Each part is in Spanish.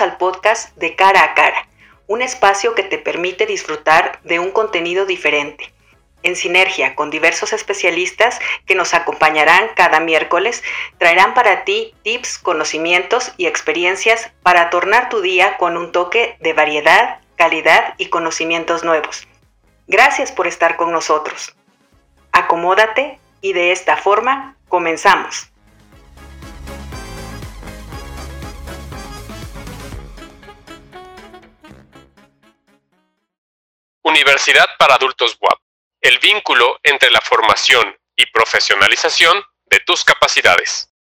Al podcast de Cara a Cara, un espacio que te permite disfrutar de un contenido diferente, en sinergia con diversos especialistas que nos acompañarán cada miércoles, traerán para ti tips, conocimientos y experiencias para tornar tu día con un toque de variedad, calidad y conocimientos nuevos. Gracias por estar con nosotros. Acomódate y de esta forma comenzamos. Universidad para Adultos WAP, el vínculo entre la formación y profesionalización de tus capacidades.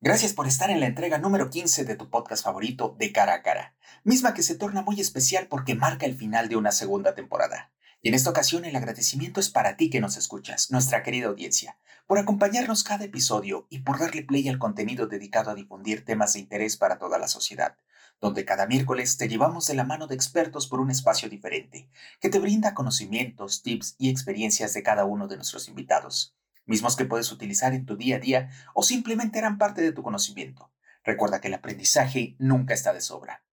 Gracias por estar en la entrega número 15 de tu podcast favorito de Cara a Cara, misma que se torna muy especial porque marca el final de una segunda temporada. Y en esta ocasión el agradecimiento es para ti que nos escuchas, nuestra querida audiencia, por acompañarnos cada episodio y por darle play al contenido dedicado a difundir temas de interés para toda la sociedad donde cada miércoles te llevamos de la mano de expertos por un espacio diferente, que te brinda conocimientos, tips y experiencias de cada uno de nuestros invitados, mismos que puedes utilizar en tu día a día o simplemente eran parte de tu conocimiento. Recuerda que el aprendizaje nunca está de sobra.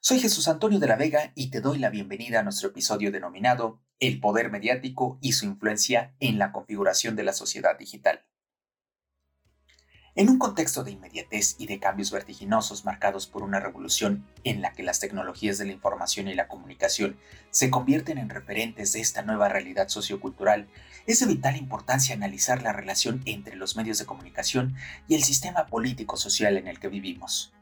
Soy Jesús Antonio de la Vega y te doy la bienvenida a nuestro episodio denominado El poder mediático y su influencia en la configuración de la sociedad digital. En un contexto de inmediatez y de cambios vertiginosos marcados por una revolución en la que las tecnologías de la información y la comunicación se convierten en referentes de esta nueva realidad sociocultural, es de vital importancia analizar la relación entre los medios de comunicación y el sistema político-social en el que vivimos.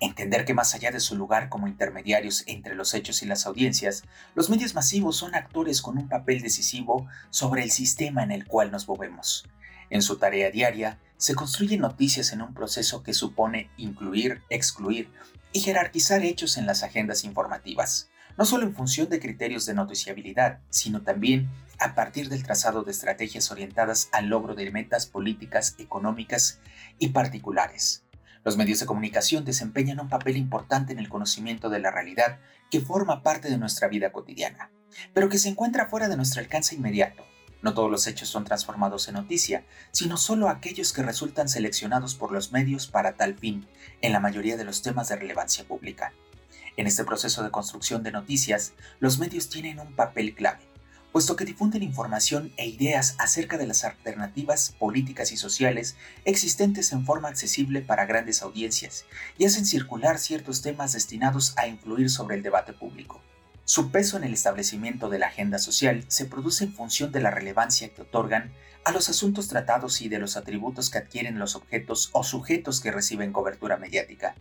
Entender que más allá de su lugar como intermediarios entre los hechos y las audiencias, los medios masivos son actores con un papel decisivo sobre el sistema en el cual nos movemos. En su tarea diaria, se construyen noticias en un proceso que supone incluir, excluir y jerarquizar hechos en las agendas informativas, no solo en función de criterios de noticiabilidad, sino también a partir del trazado de estrategias orientadas al logro de metas políticas, económicas y particulares. Los medios de comunicación desempeñan un papel importante en el conocimiento de la realidad que forma parte de nuestra vida cotidiana, pero que se encuentra fuera de nuestro alcance inmediato no todos los hechos son transformados en noticia, sino solo aquellos que resultan seleccionados por los medios para tal fin, en la mayoría de los temas de relevancia pública. En este proceso de construcción de noticias, los medios tienen un papel clave, puesto que difunden información e ideas acerca de las alternativas políticas y sociales existentes en forma accesible para grandes audiencias y hacen circular ciertos temas destinados a influir sobre el debate público. Su peso en el establecimiento de la agenda social se produce en función de la relevancia que otorgan a los asuntos tratados y de los atributos que adquieren los objetos o sujetos que reciben cobertura mediática.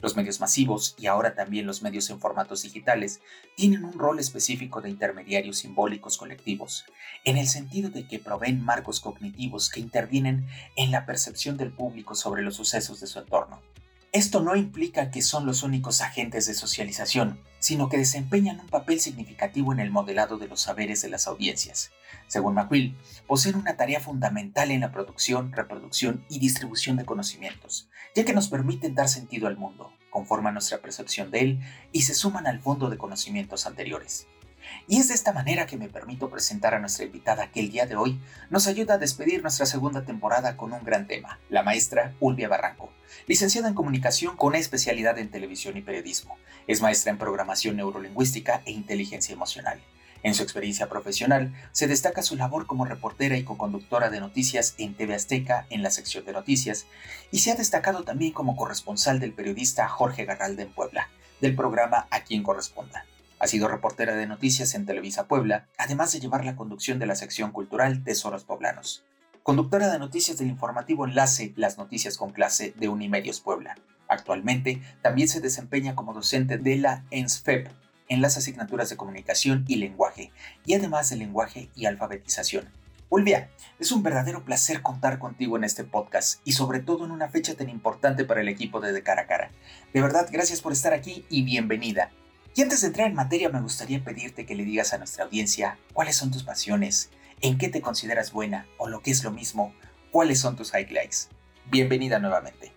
Los medios masivos y ahora también los medios en formatos digitales tienen un rol específico de intermediarios simbólicos colectivos, en el sentido de que proveen marcos cognitivos que intervienen en la percepción del público sobre los sucesos de su entorno. Esto no implica que son los únicos agentes de socialización, sino que desempeñan un papel significativo en el modelado de los saberes de las audiencias. Según McQuill, poseen una tarea fundamental en la producción, reproducción y distribución de conocimientos, ya que nos permiten dar sentido al mundo, conforman nuestra percepción de él y se suman al fondo de conocimientos anteriores. Y es de esta manera que me permito presentar a nuestra invitada que el día de hoy nos ayuda a despedir nuestra segunda temporada con un gran tema, la maestra Ulvia Barranco, licenciada en comunicación con especialidad en televisión y periodismo. Es maestra en programación neurolingüística e inteligencia emocional. En su experiencia profesional, se destaca su labor como reportera y co-conductora de noticias en TV Azteca en la sección de noticias, y se ha destacado también como corresponsal del periodista Jorge Garralda en Puebla, del programa A quien corresponda. Ha sido reportera de noticias en Televisa Puebla, además de llevar la conducción de la sección cultural Tesoros Poblanos. Conductora de noticias del informativo Enlace Las Noticias con Clase de Unimedios Puebla. Actualmente también se desempeña como docente de la ENSFEP en las asignaturas de comunicación y lenguaje, y además de lenguaje y alfabetización. Ulvia, es un verdadero placer contar contigo en este podcast y sobre todo en una fecha tan importante para el equipo de De Cara a Cara. De verdad, gracias por estar aquí y bienvenida. Y antes de entrar en materia, me gustaría pedirte que le digas a nuestra audiencia cuáles son tus pasiones, en qué te consideras buena o lo que es lo mismo, cuáles son tus highlights. Bienvenida nuevamente.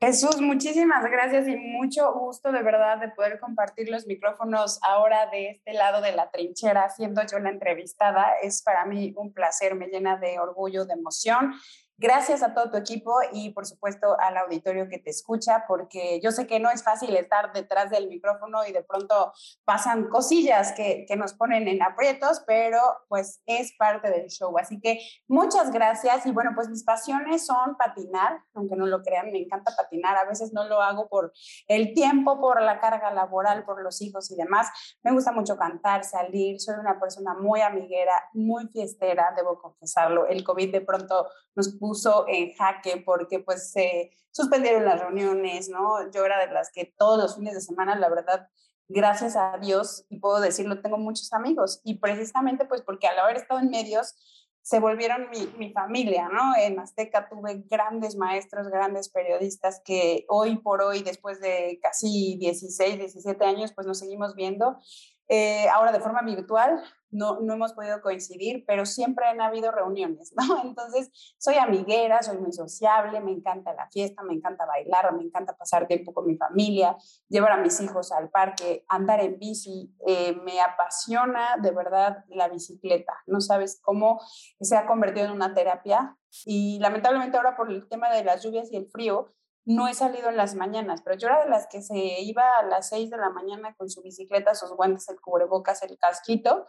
Jesús, muchísimas gracias y mucho gusto de verdad de poder compartir los micrófonos ahora de este lado de la trinchera, siendo yo la entrevistada. Es para mí un placer, me llena de orgullo, de emoción Gracias a todo tu equipo y por supuesto al auditorio que te escucha, porque yo sé que no es fácil estar detrás del micrófono y de pronto pasan cosillas que, que nos ponen en aprietos, pero pues es parte del show. Así que muchas gracias y bueno, pues mis pasiones son patinar, aunque no lo crean, me encanta patinar. A veces no lo hago por el tiempo, por la carga laboral, por los hijos y demás. Me gusta mucho cantar, salir, soy una persona muy amiguera, muy fiestera, debo confesarlo. El COVID de pronto nos puso puso en jaque porque pues se suspendieron las reuniones, ¿no? Yo era de las que todos los fines de semana, la verdad, gracias a Dios, y puedo decirlo, tengo muchos amigos y precisamente pues porque al haber estado en medios, se volvieron mi, mi, familia, ¿no? En Azteca tuve grandes maestros, grandes periodistas que hoy por hoy, después de casi 16, 17 años, pues nos seguimos viendo. Eh, ahora de forma virtual, no, no hemos podido coincidir, pero siempre han habido reuniones, ¿no? Entonces, soy amiguera, soy muy sociable, me encanta la fiesta, me encanta bailar, me encanta pasar tiempo con mi familia, llevar a mis hijos al parque, andar en bici, eh, me apasiona de verdad la bicicleta, no sabes cómo se ha convertido en una terapia y lamentablemente ahora por el tema de las lluvias y el frío, no he salido en las mañanas, pero yo era de las que se iba a las 6 de la mañana con su bicicleta, sus guantes, el cubrebocas, el casquito,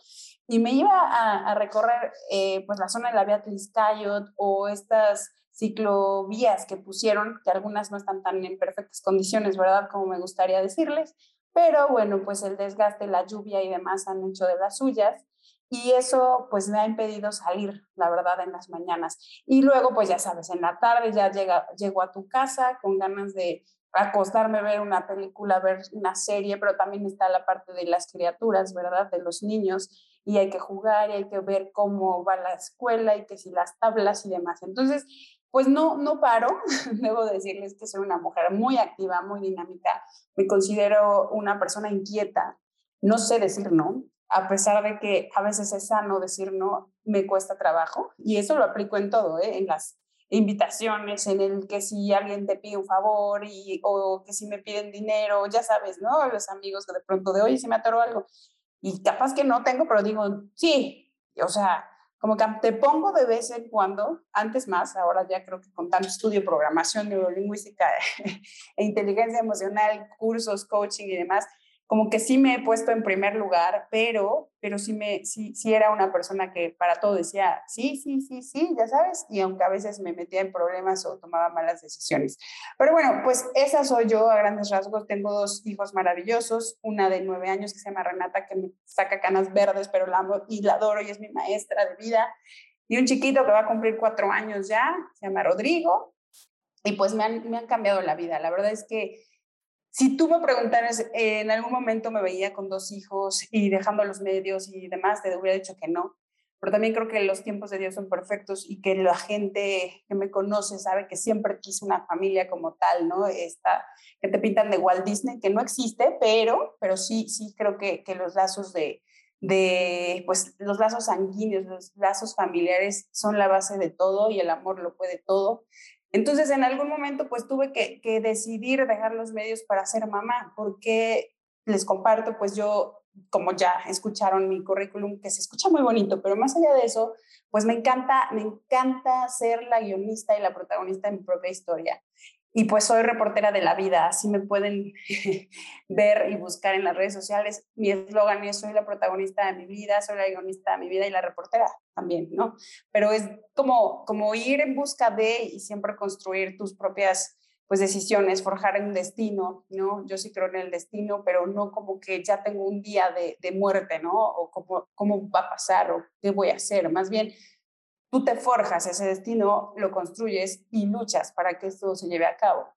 y me iba a, recorrer eh, pues la zona de la vía Tliscayot o estas ciclovías que pusieron, que algunas no están tan en perfectas condiciones, ¿verdad? Como me gustaría decirles, pero bueno, pues el desgaste, la lluvia y demás han hecho de las suyas y eso pues me ha impedido salir, la verdad, en las mañanas. Y luego, pues ya sabes, en la tarde ya llega, llego a tu casa con ganas de acostarme, ver una película, ver una serie, pero también está la parte de las criaturas, ¿verdad? De los niños y hay que jugar y hay que ver cómo va la escuela y que si las tablas y demás. Entonces, pues no, no paro, debo decirles que soy una mujer muy activa, muy dinámica, me considero una persona inquieta, no sé decir no, a pesar de que a veces es sano decir no, me cuesta trabajo. Y eso lo aplico en todo, ¿eh? en las invitaciones, en el que si alguien te pide un favor o que si me piden dinero, ya sabes, ¿no? Los amigos que de pronto de, oye, si me atoró algo. Y capaz que no tengo, pero digo, sí, o sea, como que te pongo de vez en cuando, antes más, ahora ya creo que con tanto estudio, programación, neurolingüística e inteligencia emocional, cursos, coaching y demás, como que sí me he puesto en primer lugar, pero, pero sí, me, sí, sí era una persona que para todo decía, sí, sí, sí, sí, ya sabes, y aunque a veces me metía en problemas o tomaba malas decisiones. Pero bueno, pues esa soy yo a grandes rasgos. Tengo dos hijos maravillosos, una de nueve años que se llama Renata, que me saca canas verdes, pero la amo y la adoro y es mi maestra de vida. Y un chiquito que va a cumplir cuatro años ya, se llama Rodrigo, y pues me han, me han cambiado la vida. La verdad es que si tú me preguntaras, en algún momento me veía con dos hijos y dejando los medios y demás, te hubiera dicho que no. Pero también creo que los tiempos de Dios son perfectos y que la gente que me conoce sabe que siempre quise una familia como tal, ¿no? Esta, que te pintan de Walt Disney, que no existe, pero, pero sí, sí creo que, que los lazos de, de, pues los lazos sanguíneos, los lazos familiares son la base de todo y el amor lo puede todo. Entonces, en algún momento, pues tuve que, decidir dejar los medios para ser mamá, porque les comparto, pues yo, como ya escucharon mi currículum, que se escucha muy bonito, pero más allá de eso, pues me encanta, me encanta ser la guionista y la protagonista de mi propia historia y pues soy reportera de la vida, así me pueden ver y buscar en las redes sociales. Mi eslogan es soy la protagonista de mi vida, soy la guionista de mi vida y la reportera también, ¿no? Pero es como, como ir en busca de y siempre construir tus propias pues decisiones, forjar un destino, ¿no? Yo sí creo en el destino, pero no como que ya tengo un día de, de muerte, ¿no? O cómo, cómo va a pasar o qué voy a hacer. Más bien, tú te forjas ese destino, lo construyes y luchas para que esto se lleve a cabo.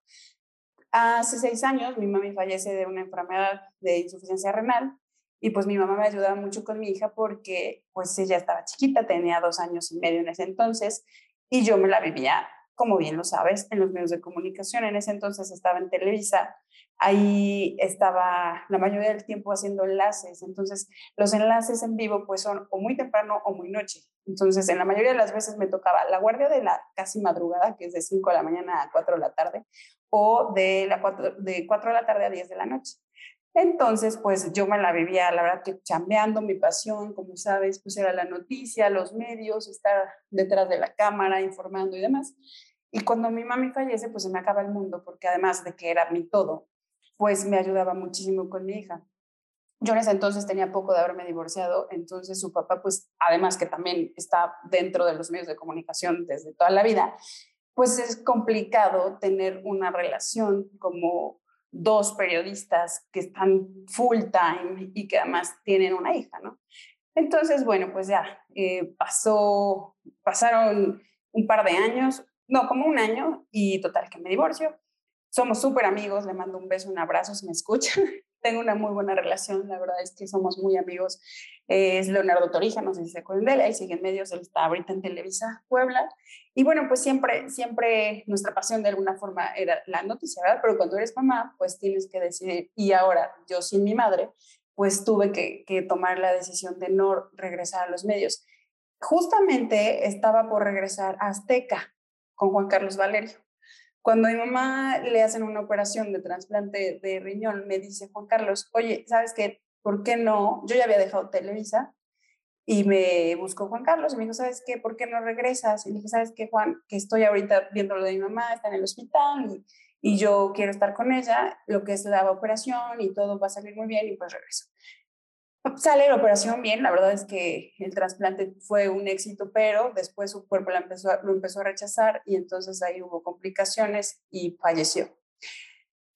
Hace seis años mi mami fallece de una enfermedad de insuficiencia renal y pues mi mamá me ayudaba mucho con mi hija porque pues ella estaba chiquita, tenía dos años y medio en ese entonces y yo me la vivía, como bien lo sabes, en los medios de comunicación. En ese entonces estaba en Televisa ahí estaba la mayoría del tiempo haciendo enlaces. Entonces, los enlaces en vivo pues son o muy temprano o muy noche. Entonces, en la mayoría de las veces me tocaba la guardia de la casi madrugada, que es de 5 de la mañana a 4 de la tarde, o de, la 4, de 4 de la tarde a 10 de la noche. Entonces, pues yo me la vivía, la verdad que chambeando, mi pasión, como sabes, pues era la noticia, los medios, estar detrás de la cámara, informando y demás. Y cuando mi mami fallece, pues se me acaba el mundo, porque además de que era mi todo, pues me ayudaba muchísimo con mi hija. Yo en ese entonces tenía poco de haberme divorciado, entonces su papá, pues además que también está dentro de los medios de comunicación desde toda la vida, pues es complicado tener una relación como dos periodistas que están full time y que además tienen una hija, ¿no? Entonces, bueno, pues ya eh, pasó, pasaron un par de años, no, como un año, y total que me divorcio. Somos súper amigos, le mando un beso, un abrazo si me escucha. Tengo una muy buena relación, la verdad es que somos muy amigos. es Leonardo Torija, no sé si se acuerdan de él, ahí sigue en medios, él está ahorita en Televisa Puebla. Y bueno, pues siempre, siempre nuestra pasión de alguna forma era la noticia, ¿verdad? Pero cuando eres mamá, pues tienes que decidir. Y ahora, yo sin mi madre, pues tuve que, que tomar la decisión de no regresar a los medios. Justamente estaba por regresar a Azteca con Juan Carlos Valerio. Cuando a mi mamá le hacen una operación de trasplante de riñón, me dice Juan Carlos, oye, ¿sabes qué? ¿Por qué no? Yo ya había dejado Televisa y me buscó Juan Carlos y me dijo, ¿sabes qué? ¿Por qué no regresas? Y le dije, ¿sabes qué, Juan? Que estoy ahorita viendo lo de mi mamá, está en el hospital y, y yo quiero estar con ella, lo que es la operación y todo va a salir muy bien y pues regreso. Sale la operación bien, la verdad es que el trasplante fue un éxito, pero después su cuerpo la empezó, lo empezó a rechazar y entonces ahí hubo complicaciones y falleció.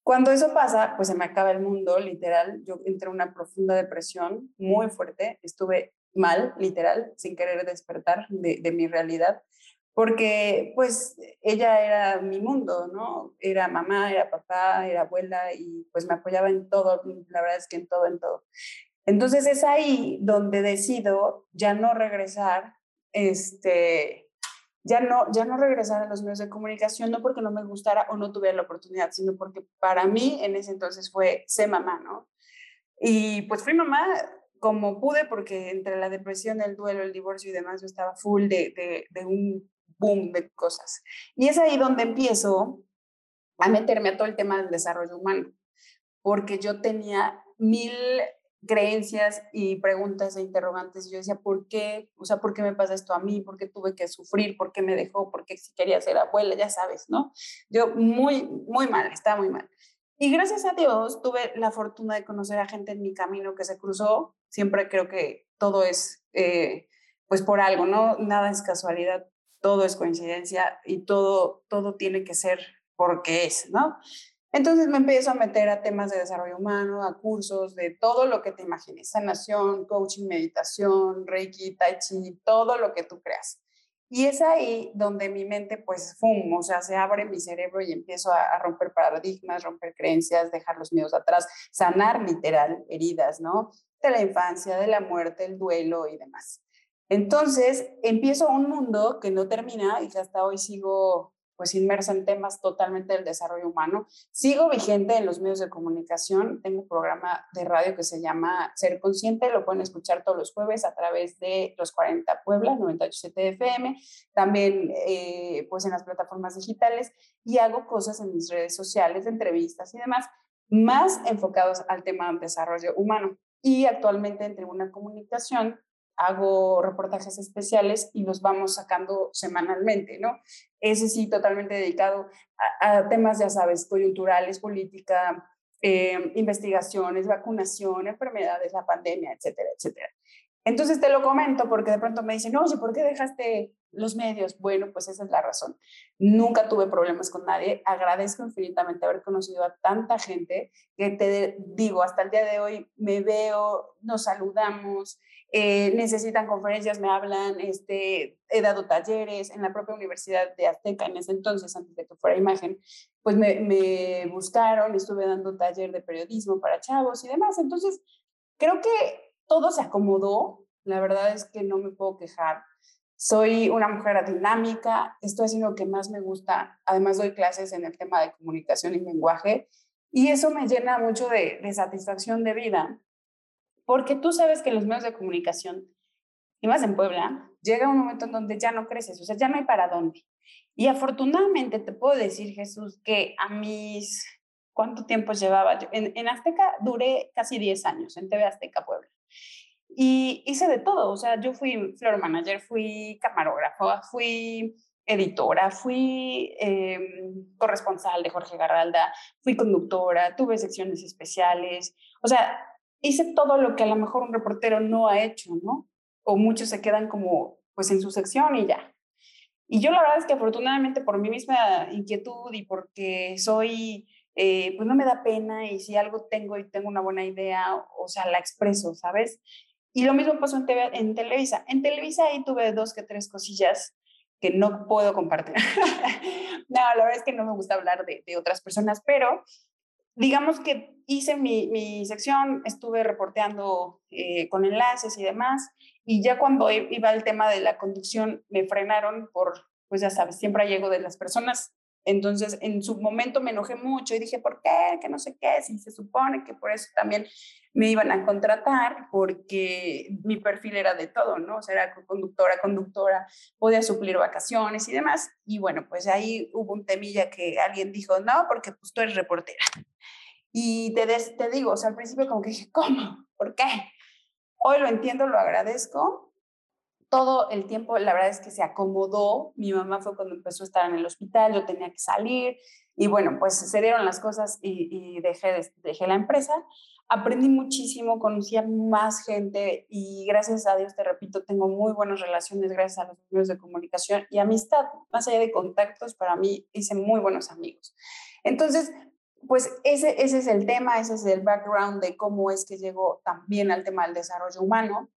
Cuando eso pasa, pues se me acaba el mundo, literal. Yo entré en una profunda depresión muy fuerte, estuve mal, literal, sin querer despertar de, de mi realidad, porque pues ella era mi mundo, ¿no? Era mamá, era papá, era abuela y pues me apoyaba en todo, la verdad es que en todo, en todo. Entonces es ahí donde decido ya no regresar, este, ya no, ya no regresar a los medios de comunicación, no porque no me gustara o no tuviera la oportunidad, sino porque para mí en ese entonces fue ser mamá, ¿no? Y pues fui mamá como pude, porque entre la depresión, el duelo, el divorcio y demás, yo estaba full de, de, de un boom de cosas. Y es ahí donde empiezo a meterme a todo el tema del desarrollo humano, porque yo tenía mil creencias y preguntas e interrogantes. Yo decía, ¿por qué? O sea, ¿por qué me pasa esto a mí? ¿Por qué tuve que sufrir? ¿Por qué me dejó? ¿Por qué si quería ser abuela? Ya sabes, ¿no? Yo muy, muy mal, estaba muy mal. Y gracias a Dios tuve la fortuna de conocer a gente en mi camino que se cruzó. Siempre creo que todo es, eh, pues por algo, ¿no? Nada es casualidad, todo es coincidencia y todo, todo tiene que ser porque es, ¿no? Entonces me empiezo a meter a temas de desarrollo humano, a cursos de todo lo que te imagines, sanación, coaching, meditación, reiki, tai chi, todo lo que tú creas. Y es ahí donde mi mente, pues, fum, o sea, se abre mi cerebro y empiezo a, romper paradigmas, romper creencias, dejar los miedos atrás, sanar literal heridas, ¿no? De la infancia, de la muerte, el duelo y demás. Entonces, empiezo un mundo que no termina y que hasta hoy sigo pues inmersa en temas totalmente del desarrollo humano. Sigo vigente en los medios de comunicación, tengo un programa de radio que se llama Ser Consciente, lo pueden escuchar todos los jueves a través de los 40 Puebla, 97 FM, también eh, pues en las plataformas digitales y hago cosas en mis redes sociales, entrevistas y demás, más enfocados al tema del desarrollo humano. Y actualmente en Tribuna Comunicación hago reportajes especiales y los vamos sacando semanalmente, ¿no? Ese sí, totalmente dedicado a, temas, ya sabes, coyunturales, política, eh, investigaciones, vacunación, enfermedades, la pandemia, etcétera, etcétera. Entonces te lo comento porque de pronto me dicen, oye, ¿por qué dejaste los medios? Bueno, pues esa es la razón. Nunca tuve problemas con nadie. Agradezco infinitamente haber conocido a tanta gente que te digo, hasta el día de hoy me veo, nos saludamos, eh, necesitan conferencias, me hablan, este, he dado talleres en la propia Universidad de Azteca en ese entonces, antes de que fuera imagen, pues me, me buscaron, estuve dando taller de periodismo para chavos y demás. Entonces, creo que todo se acomodó, la verdad es que no me puedo quejar. Soy una mujer dinámica, esto es lo que más me gusta. Además, doy clases en el tema de comunicación y lenguaje y eso me llena mucho de, de satisfacción de vida porque tú sabes que los medios de comunicación, y más en Puebla, llega un momento en donde ya no creces, o sea, ya no hay para dónde. Y afortunadamente te puedo decir, Jesús, que a mis ¿cuánto tiempo llevaba? Yo, en, en Azteca duré casi 10 años, en TV Azteca Puebla. Y hice de todo, o sea, yo fui floor manager, fui camarógrafa, fui editora, fui eh, corresponsal de Jorge Garralda, fui conductora, tuve secciones especiales, o sea, hice todo lo que a lo mejor un reportero no ha hecho, ¿no? O muchos se quedan como, pues en su sección y ya. Y yo la verdad es que afortunadamente por mi misma inquietud y porque soy, eh, pues no me da pena y si algo tengo y tengo una buena idea, o sea, la expreso, ¿sabes? Y lo mismo pasó en, en Televisa. En Televisa ahí tuve dos que tres cosillas que no puedo compartir. no, la verdad es que no me gusta hablar de, de otras personas, pero digamos que hice mi, mi sección, estuve reporteando eh, con enlaces y demás, y ya cuando iba el tema de la conducción me frenaron por, pues ya sabes, siempre llego de las personas entonces, en su momento me enojé mucho y dije, ¿por qué? Que no sé qué, si se supone que por eso también me iban a contratar, porque mi perfil era de todo, ¿no? O sea, era conductora, conductora, podía suplir vacaciones y demás. Y bueno, pues ahí hubo un temilla que alguien dijo, no, porque pues tú eres reportera. Y te, te digo, o sea, al principio como que dije, ¿cómo? ¿Por qué? Hoy lo entiendo, lo agradezco, todo el tiempo, la verdad es que se acomodó. Mi mamá fue cuando empezó a estar en el hospital, yo tenía que salir y bueno, pues se dieron las cosas y, dejé, dejé la empresa. Aprendí muchísimo, conocí a más gente y gracias a Dios, te repito, tengo muy buenas relaciones gracias a los medios de comunicación y amistad. Más allá de contactos, para mí hice muy buenos amigos. Entonces, pues ese, ese es el tema, ese es el background de cómo es que llegó también al tema del desarrollo humano.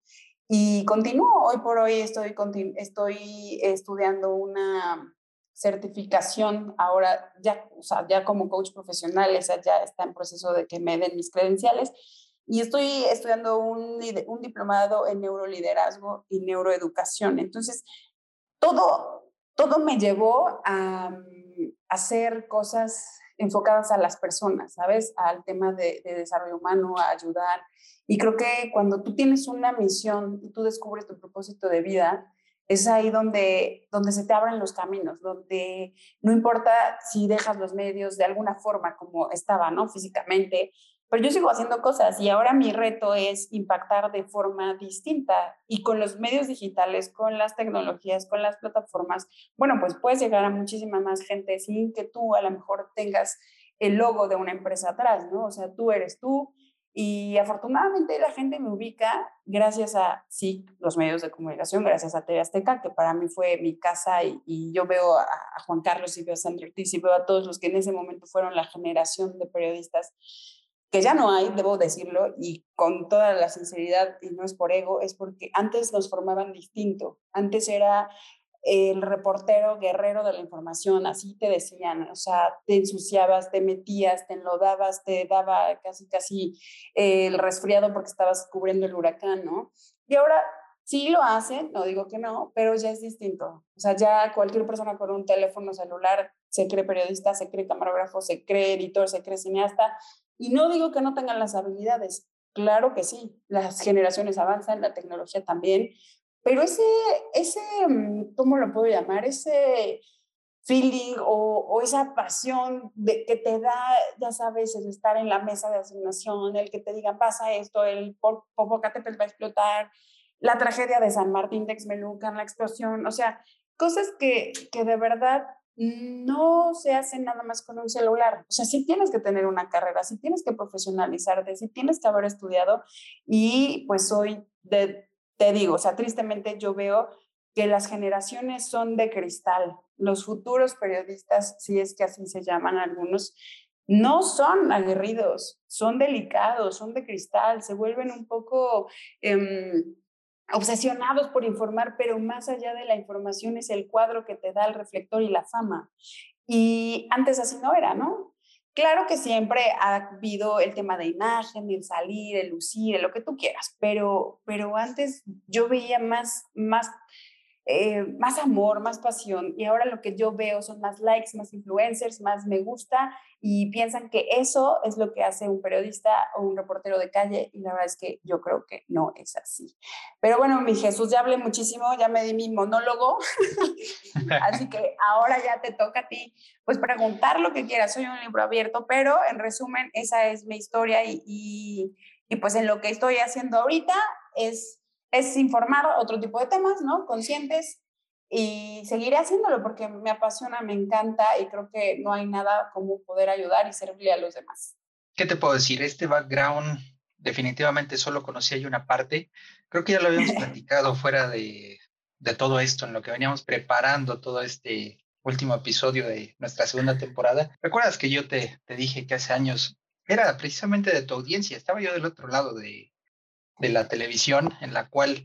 Y continúo, hoy por hoy estoy, estoy estudiando una certificación ahora ya, o sea, ya como coach profesional, esa ya está en proceso de que me den mis credenciales y estoy estudiando un, un diplomado en neuroliderazgo y neuroeducación. Entonces, todo, todo me llevó a, mm, hacer cosas enfocadas a las personas, ¿sabes? Al tema de, desarrollo humano, a ayudar. Y creo que cuando tú tienes una misión y tú descubres tu propósito de vida, es ahí donde, donde se te abren los caminos, donde no importa si dejas los medios de alguna forma como estaba, ¿no? Físicamente, pero yo sigo haciendo cosas y ahora mi reto es impactar de forma distinta y con los medios digitales, con las tecnologías, con las plataformas, bueno, pues puedes llegar a muchísima más gente sin que tú a lo mejor tengas el logo de una empresa atrás, ¿no? O sea, tú eres tú y afortunadamente la gente me ubica gracias a, sí, los medios de comunicación, gracias a TV Azteca, que para mí fue mi casa y, yo veo a, Juan Carlos y veo a Sandra Ortiz y veo a todos los que en ese momento fueron la generación de periodistas que ya no hay, debo decirlo, y con toda la sinceridad, y no es por ego, es porque antes nos formaban distinto. Antes era el reportero guerrero de la información, así te decían, o sea, te ensuciabas, te metías, te enlodabas, te daba casi, casi el resfriado porque estabas cubriendo el huracán, ¿no? Y ahora sí lo hacen, no digo que no, pero ya es distinto. O sea, ya cualquier persona con un teléfono celular se cree periodista, se cree camarógrafo, se cree editor, se cree cineasta, y no digo que no tengan las habilidades, claro que sí, las generaciones avanzan, la tecnología también, pero ese, ese mm, ¿cómo lo puedo llamar? Ese feeling o, esa pasión de, que te da, ya sabes, el estar en la mesa de asignación, el que te digan pasa esto, el Popocatépetl va a explotar, la tragedia de San Martín de Exmelucan, la explosión, o sea, cosas que, que de verdad no se hace nada más con un celular. O sea, sí tienes que tener una carrera, sí tienes que profesionalizarte, sí tienes que haber estudiado y pues hoy te digo, o sea, tristemente yo veo que las generaciones son de cristal. Los futuros periodistas, si es que así se llaman algunos, no son aguerridos, son delicados, son de cristal, se vuelven un poco... Em, obsesionados por informar, pero más allá de la información es el cuadro que te da el reflector y la fama. Y antes así no era, ¿no? Claro que siempre ha habido el tema de imagen, el salir, el lucir, lo que tú quieras, pero, pero antes yo veía más, más eh, más amor, más pasión. Y ahora lo que yo veo son más likes, más influencers, más me gusta y piensan que eso es lo que hace un periodista o un reportero de calle y la verdad es que yo creo que no es así. Pero bueno, mi Jesús, ya hablé muchísimo, ya me di mi monólogo, así que ahora ya te toca a ti pues preguntar lo que quieras, soy un libro abierto, pero en resumen esa es mi historia y, y, y pues en lo que estoy haciendo ahorita es es informar otro tipo de temas, ¿no? Conscientes y seguiré haciéndolo porque me apasiona, me encanta y creo que no hay nada como poder ayudar y servirle a los demás. ¿Qué te puedo decir? Este background definitivamente solo conocía yo una parte. Creo que ya lo habíamos platicado fuera de, de todo esto, en lo que veníamos preparando todo este último episodio de nuestra segunda temporada. ¿Recuerdas que yo te, te dije que hace años era precisamente de tu audiencia? Estaba yo del otro lado de, de la televisión en la cual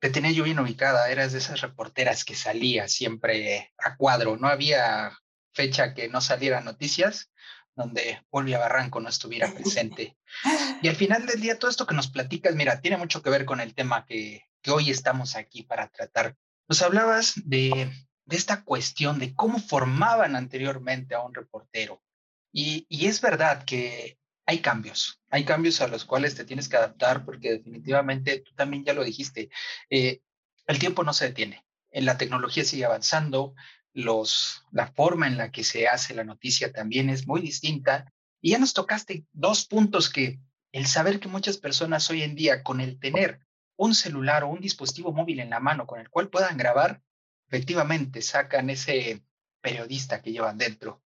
te tenía yo bien ubicada, eras de esas reporteras que salía siempre a cuadro, no había fecha que no saliera noticias donde Olvia Barranco no estuviera presente. Y al final del día, todo esto que nos platicas, mira, tiene mucho que ver con el tema que, que hoy estamos aquí para tratar. Nos hablabas de, de esta cuestión de cómo formaban anteriormente a un reportero. Y, y es verdad que hay cambios, hay cambios a los cuales te tienes que adaptar porque definitivamente tú también ya lo dijiste, eh, el tiempo no se detiene, la tecnología sigue avanzando, los, la forma en la que se hace la noticia también es muy distinta y ya nos tocaste dos puntos que el saber que muchas personas hoy en día con el tener un celular o un dispositivo móvil en la mano con el cual puedan grabar, efectivamente sacan ese periodista que llevan dentro.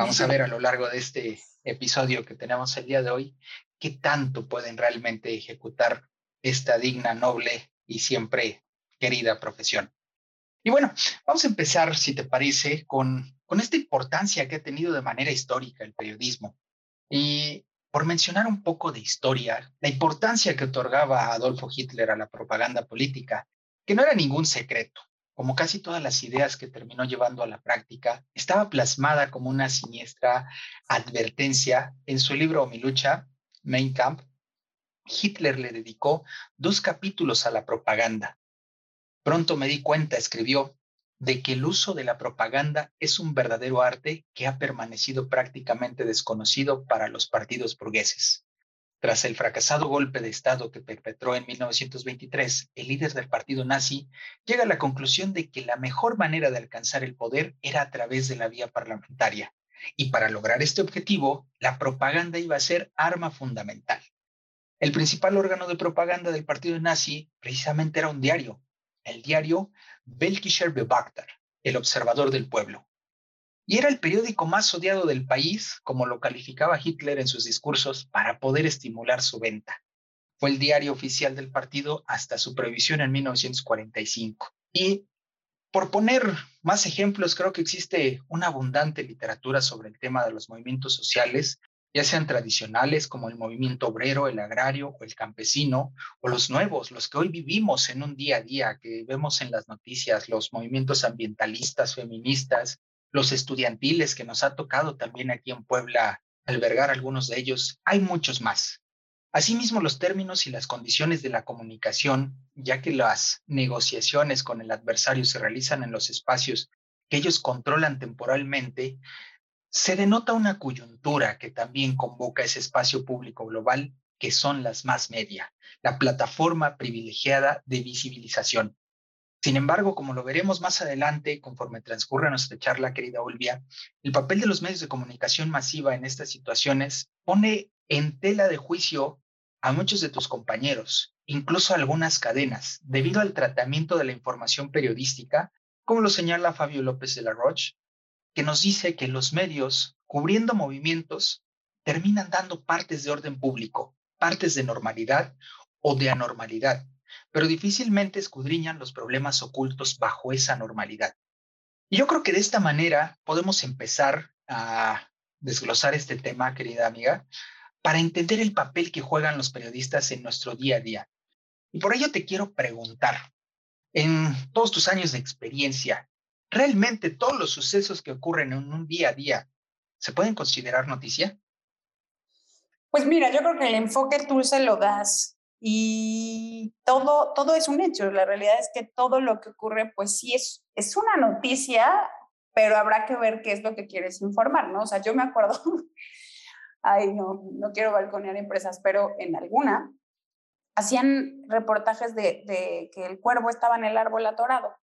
Vamos a ver a lo largo de este episodio que tenemos el día de hoy, qué tanto pueden realmente ejecutar esta digna, noble y siempre querida profesión. Y bueno, vamos a empezar, si te parece, con, con esta importancia que ha tenido de manera histórica el periodismo. Y por mencionar un poco de historia, la importancia que otorgaba Adolfo Hitler a la propaganda política, que no era ningún secreto como casi todas las ideas que terminó llevando a la práctica, estaba plasmada como una siniestra advertencia en su libro Mi lucha, Mein Kampf. Hitler le dedicó dos capítulos a la propaganda. Pronto me di cuenta, escribió, de que el uso de la propaganda es un verdadero arte que ha permanecido prácticamente desconocido para los partidos burgueses. Tras el fracasado golpe de Estado que perpetró en 1923, el líder del partido nazi llega a la conclusión de que la mejor manera de alcanzar el poder era a través de la vía parlamentaria. Y para lograr este objetivo, la propaganda iba a ser arma fundamental. El principal órgano de propaganda del partido nazi precisamente era un diario, el diario Belkischer Beobachter, el observador del pueblo y era el periódico más odiado del país, como lo calificaba Hitler en sus discursos, para poder estimular su venta. Fue el diario oficial del partido hasta su prohibición en 1945. Y por poner más ejemplos, creo que existe una abundante literatura sobre el tema de los movimientos sociales, ya sean tradicionales como el movimiento obrero, el agrario o el campesino, o los nuevos, los que hoy vivimos en un día a día, que vemos en las noticias, los movimientos ambientalistas, feministas, los estudiantiles que nos ha tocado también aquí en Puebla albergar algunos de ellos, hay muchos más. Asimismo, los términos y las condiciones de la comunicación, ya que las negociaciones con el adversario se realizan en los espacios que ellos controlan temporalmente, se denota una coyuntura que también convoca ese espacio público global que son las más media, la plataforma privilegiada de visibilización. Sin embargo, como lo veremos más adelante, conforme transcurra nuestra charla, querida Olvia, el papel de los medios de comunicación masiva en estas situaciones pone en tela de juicio a muchos de tus compañeros, incluso algunas cadenas, debido al tratamiento de la información periodística, como lo señala Fabio López de la Roche, que nos dice que los medios, cubriendo movimientos, terminan dando partes de orden público, partes de normalidad o de anormalidad, pero difícilmente escudriñan los problemas ocultos bajo esa normalidad. Y yo creo que de esta manera podemos empezar a desglosar este tema, querida amiga, para entender el papel que juegan los periodistas en nuestro día a día. Y por ello te quiero preguntar, en todos tus años de experiencia, ¿realmente todos los sucesos que ocurren en un día a día se pueden considerar noticia? Pues mira, yo creo que el enfoque tú se lo das y todo, todo es un hecho. La realidad es que todo lo que ocurre, pues sí es, es una noticia, pero habrá que ver qué es lo que quieres informar, ¿no? O sea, yo me acuerdo, ay, no, no quiero balconear empresas, pero en alguna hacían reportajes de, de que el cuervo estaba en el árbol atorado.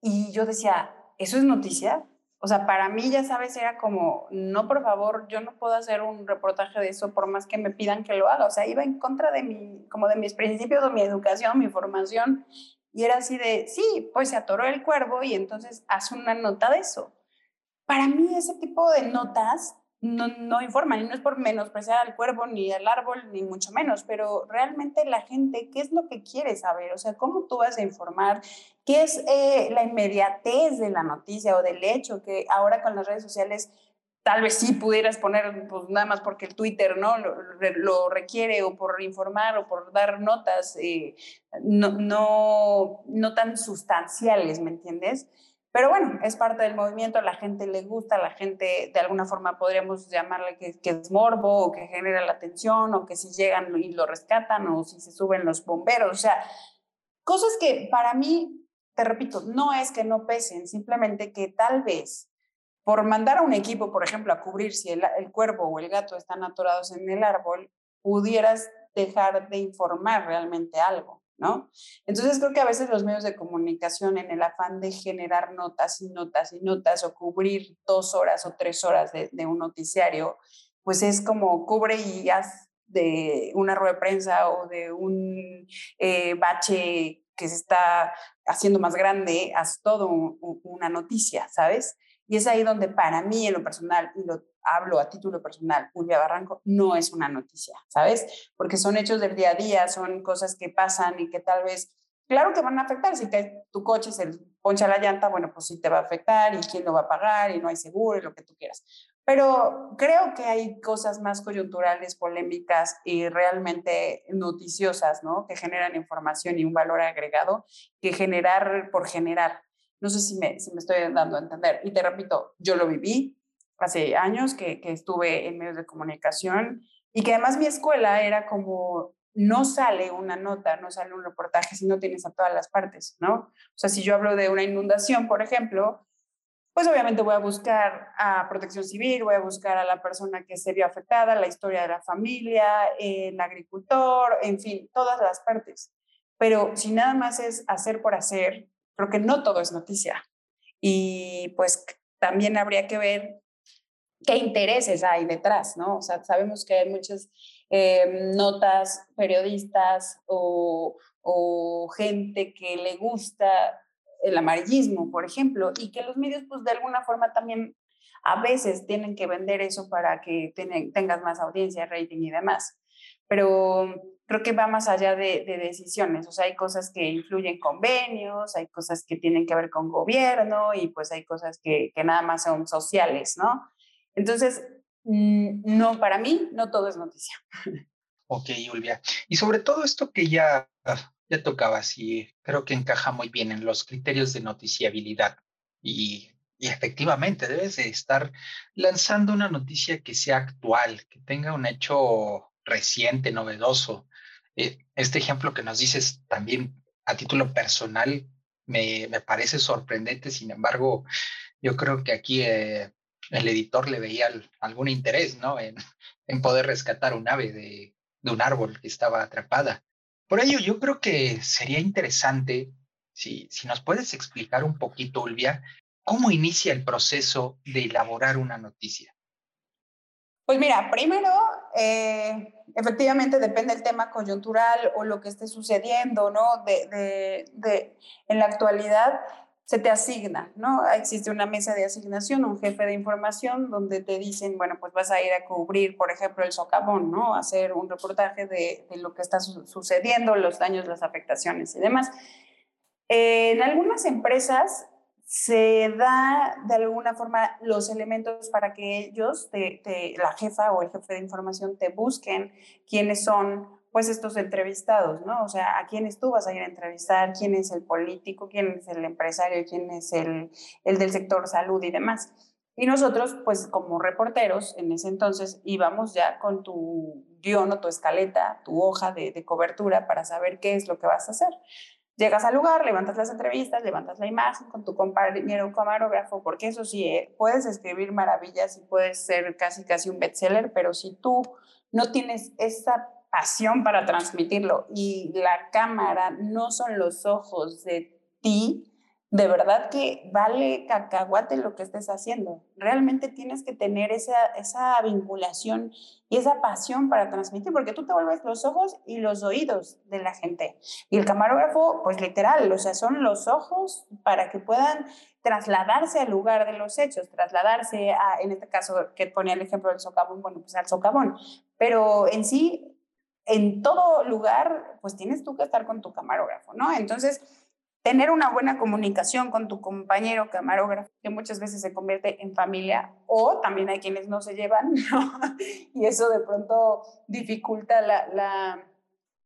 Y yo decía, ¿eso es noticia? O sea, para mí, ya sabes, era como, no, por favor, yo no puedo hacer un reportaje de eso por más que me pidan que lo haga. O sea, iba en contra de mi, como de mis principios, de mi educación, mi formación. Y era así de, sí, pues se atoró el cuervo y entonces haz una nota de eso. Para mí ese tipo de notas no, no informan y no es por menospreciar al cuervo ni al árbol, ni mucho menos, pero realmente la gente, ¿qué es lo que quiere saber? O sea, ¿cómo tú vas a informar? ¿Qué es eh, la inmediatez de la noticia o del hecho que ahora con las redes sociales tal vez sí pudieras poner, pues nada más porque el Twitter no lo, requiere o por informar o por dar notas eh, no, no, no tan sustanciales, ¿me entiendes? Pero bueno, es parte del movimiento, la gente le gusta, la gente de alguna forma podríamos llamarle que, que, es morbo o que genera la atención o que si llegan y lo rescatan o si se suben los bomberos, o sea, cosas que para mí, te repito, no es que no pesen, simplemente que tal vez por mandar a un equipo, por ejemplo, a cubrir si el, el cuervo o el gato están atorados en el árbol, pudieras dejar de informar realmente algo. ¿no? Entonces creo que a veces los medios de comunicación en el afán de generar notas y notas y notas o cubrir dos horas o tres horas de, un noticiario, pues es como cubre y haz de una rueda de prensa o de un eh, bache que se está haciendo más grande, haz todo una noticia, ¿sabes? Y es ahí donde para mí en lo personal, y lo hablo a título personal, Ulvia Barranco, no es una noticia, ¿sabes? Porque son hechos del día a día, son cosas que pasan y que tal vez, claro que van a afectar. Si tu coche se poncha la llanta, bueno, pues sí te va a afectar y quién lo va a pagar y no hay seguro y lo que tú quieras. Pero creo que hay cosas más coyunturales, polémicas y realmente noticiosas, ¿no? Que generan información y un valor agregado que generar por generar. No sé si me, si me estoy dando a entender. Y te repito, yo lo viví, hace años que, estuve en medios de comunicación y que además mi escuela era como, no sale una nota, no sale un reportaje si no tienes a todas las partes, ¿no? O sea, si yo hablo de una inundación, por ejemplo, pues obviamente voy a buscar a protección civil, voy a buscar a la persona que se vio afectada, la historia de la familia, el agricultor, en fin, todas las partes. Pero si nada más es hacer por hacer, creo que no todo es noticia. Y pues también habría que ver qué intereses hay detrás, ¿no? O sea, sabemos que hay muchas eh, notas, periodistas o, gente que le gusta el amarillismo, por ejemplo, y que los medios, pues de alguna forma también a veces tienen que vender eso para que tengas más audiencia, rating y demás. Pero creo que va más allá de, decisiones, o sea, hay cosas que influyen convenios, hay cosas que tienen que ver con gobierno y pues hay cosas que, que nada más son sociales, ¿no? Entonces, mm, no, para mí no todo es noticia. Ok, Ulvia. Y sobre todo esto que ya, ya tocabas y creo que encaja muy bien en los criterios de noticiabilidad. Y, y efectivamente, debes de estar lanzando una noticia que sea actual, que tenga un hecho reciente, novedoso. Eh, este ejemplo que nos dices también a título personal me, me parece sorprendente, sin embargo, yo creo que aquí eh, el editor le veía algún interés, ¿no? En, en poder rescatar un ave de, de, un árbol que estaba atrapada. Por ello, yo creo que sería interesante, si, si nos puedes explicar un poquito, Ulvia, cómo inicia el proceso de elaborar una noticia. Pues mira, primero, eh, efectivamente depende del tema coyuntural o lo que esté sucediendo, ¿no? De, de, de, en la actualidad, se te asigna, ¿no? Existe una mesa de asignación, un jefe de información, donde te dicen, bueno, pues vas a ir a cubrir, por ejemplo, el socavón, ¿no? Hacer un reportaje de, lo que está sucediendo, los daños, las afectaciones y demás. en algunas empresas se da de alguna forma los elementos para que ellos, la jefa o el jefe de información, te busquen quiénes son pues estos entrevistados, ¿no? O sea, a quiénes tú vas a ir a entrevistar, quién es el político, quién es el empresario, quién es el, el del sector salud y demás. Y nosotros, pues como reporteros, en ese entonces íbamos ya con tu guion o tu escaleta, tu hoja de, de cobertura para saber qué es lo que vas a hacer. Llegas al lugar, levantas las entrevistas, levantas la imagen con tu compañero camarógrafo, porque eso sí, eh, puedes escribir maravillas y puedes ser casi casi un bestseller, pero si tú no tienes esa pasión para transmitirlo y la cámara no son los ojos de ti, de verdad que vale cacahuate lo que estés haciendo. Realmente tienes que tener esa, esa vinculación y esa pasión para transmitir, porque tú te vuelves los ojos y los oídos de la gente. Y el camarógrafo, pues literal, o sea, son los ojos para que puedan trasladarse al lugar de los hechos, trasladarse a, en este caso que ponía el ejemplo del socavón, bueno, pues al socavón. Pero en sí, en todo lugar, pues tienes tú que estar con tu camarógrafo, ¿no? Entonces, tener una buena comunicación con tu compañero camarógrafo, que muchas veces se convierte en familia, o también hay quienes no se llevan, ¿no? y eso de pronto dificulta la, la,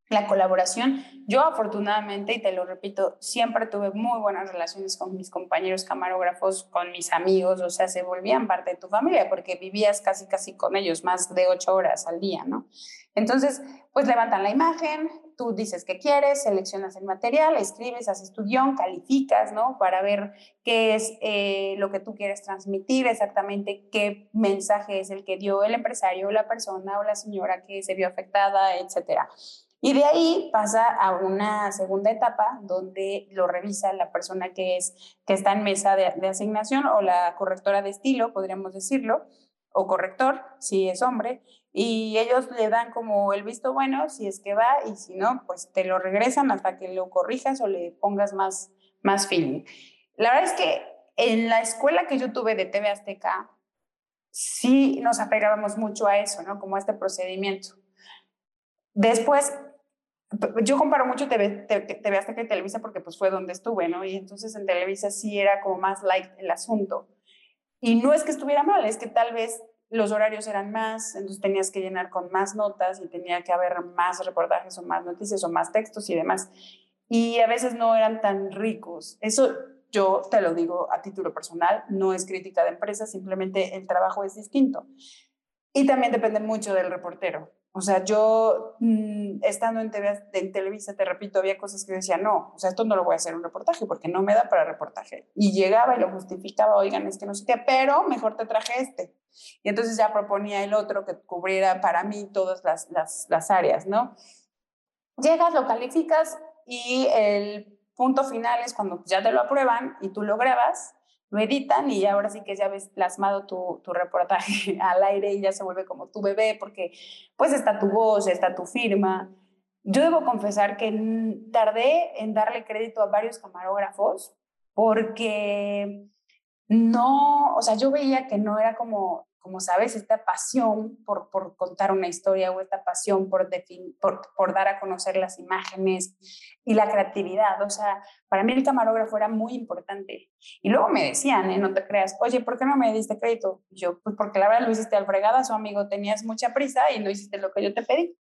la, colaboración. Yo afortunadamente, y te lo repito, siempre tuve muy buenas relaciones con mis compañeros camarógrafos, con mis amigos, o sea, se volvían parte de tu familia porque vivías casi, casi con ellos, más de ocho horas al día, ¿no? Entonces, pues levantan la imagen, tú dices qué quieres, seleccionas el material, escribes, haces tu calificas, ¿no? Para ver qué es eh, lo que tú quieres transmitir, exactamente qué mensaje es el que dio el empresario, la persona o la señora que se vio afectada, etcétera. Y de ahí pasa a una segunda etapa donde lo revisa la persona que, es, que está en mesa de, de asignación o la correctora de estilo, podríamos decirlo, o corrector, si es hombre, y ellos le dan como el visto bueno si es que va y si no, pues te lo regresan hasta que lo corrijas o le pongas más, más feeling. La verdad es que en la escuela que yo tuve de TV Azteca, sí nos apegábamos mucho a eso, ¿no? Como a este procedimiento. Después, yo comparo mucho TV, TV Azteca y Televisa porque pues fue donde estuve, ¿no? Y entonces en Televisa sí era como más light el asunto. Y no es que estuviera mal, es que tal vez los horarios eran más, entonces tenías que llenar con más notas y tenía que haber más reportajes o más noticias o más textos y demás. Y a veces no eran tan ricos. Eso yo te lo digo a título personal, no es crítica de empresa, simplemente el trabajo es distinto. Y también depende mucho del reportero. O sea, yo mm, estando en, TV, en Televisa, te repito, había cosas que decía, no, o sea, esto no lo voy a hacer un reportaje porque no me da para reportaje. Y llegaba y lo justificaba, oigan, es que no sé qué, pero mejor te traje este. Y entonces ya proponía el otro que cubriera para mí todas las, las, las áreas, ¿no? Llegas, lo calificas y el punto final es cuando ya te lo aprueban y tú lo grabas lo editan y ahora sí que ya ves plasmado tu, tu, reportaje al aire y ya se vuelve como tu bebé porque pues está tu voz, está tu firma. Yo debo confesar que tardé en darle crédito a varios camarógrafos porque no, o sea, yo veía que no era como como sabes, esta pasión por, por contar una historia o esta pasión por, por, dar a conocer las imágenes y la creatividad. O sea, para mí el camarógrafo era muy importante. Y luego me decían, ¿eh? no te creas, oye, ¿por qué no me diste crédito? yo, pues porque la verdad lo hiciste al fregada, su amigo, tenías mucha prisa y no hiciste lo que yo te pedí.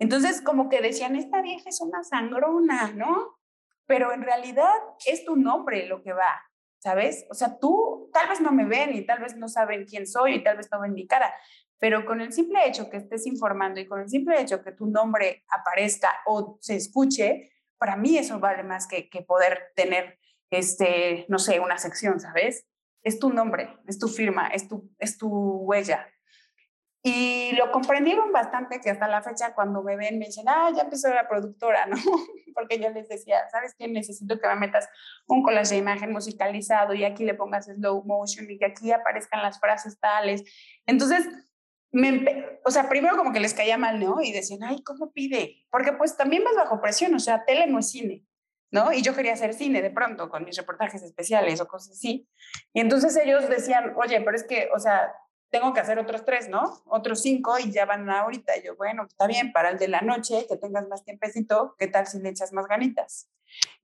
Entonces, como que decían, esta vieja es una sangrona, ¿no? Pero en realidad es tu nombre lo que va. ¿Sabes? O sea, tú tal vez no me ven y tal vez no saben quién soy y tal vez no ven mi cara, pero con el simple hecho que estés informando y con el simple hecho que tu nombre aparezca o se escuche, para mí eso vale más que, que poder tener, este, no sé, una sección, ¿sabes? Es tu nombre, es tu firma, es tu, es tu huella. Y lo comprendieron bastante que hasta la fecha cuando me ven me dicen, ah, ya empezó la productora, ¿no? Porque yo les decía, ¿sabes qué? Necesito que me metas un collage de imagen musicalizado y aquí le pongas slow motion y que aquí aparezcan las frases tales. Entonces, me, o sea, primero como que les caía mal, ¿no? Y decían, ay, ¿cómo pide? Porque pues también vas bajo presión, o sea, tele no es cine, ¿no? Y yo quería hacer cine de pronto con mis reportajes especiales o cosas así. Y entonces ellos decían, oye, pero es que, o sea, tengo que hacer otros tres, ¿no? Otros cinco y ya van ahorita. Y yo, bueno, está bien, para el de la noche, que tengas más tiempecito, ¿qué tal si le echas más ganitas?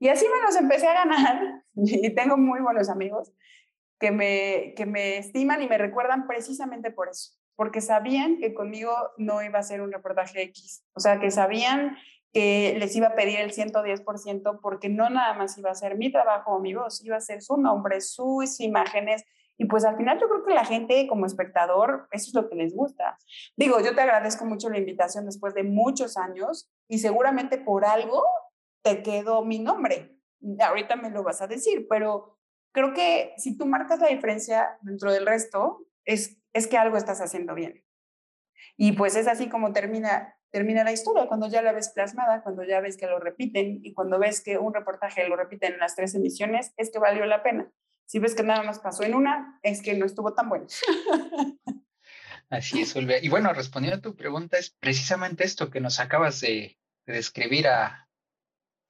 Y así me los empecé a ganar y tengo muy buenos amigos que me, que me estiman y me recuerdan precisamente por eso, porque sabían que conmigo no iba a ser un reportaje X, o sea, que sabían que les iba a pedir el 110% porque no nada más iba a ser mi trabajo o mi voz, iba a ser su nombre, sus imágenes, Y pues al final yo creo que la gente como espectador, eso es lo que les gusta. Digo, yo te agradezco mucho la invitación después de muchos años y seguramente por algo te quedó mi nombre. Ahorita me lo vas a decir, pero creo que si tú marcas la diferencia dentro del resto, es, es que algo estás haciendo bien. Y pues es así como termina, termina la historia, cuando ya la ves plasmada, cuando ya ves que lo repiten y cuando ves que un reportaje lo repiten en las tres emisiones, es que valió la pena. Si ves que nada más pasó en una, es que no estuvo tan bueno. Así es, Olvia. Y bueno, respondiendo a tu pregunta, es precisamente esto que nos acabas de, describir a,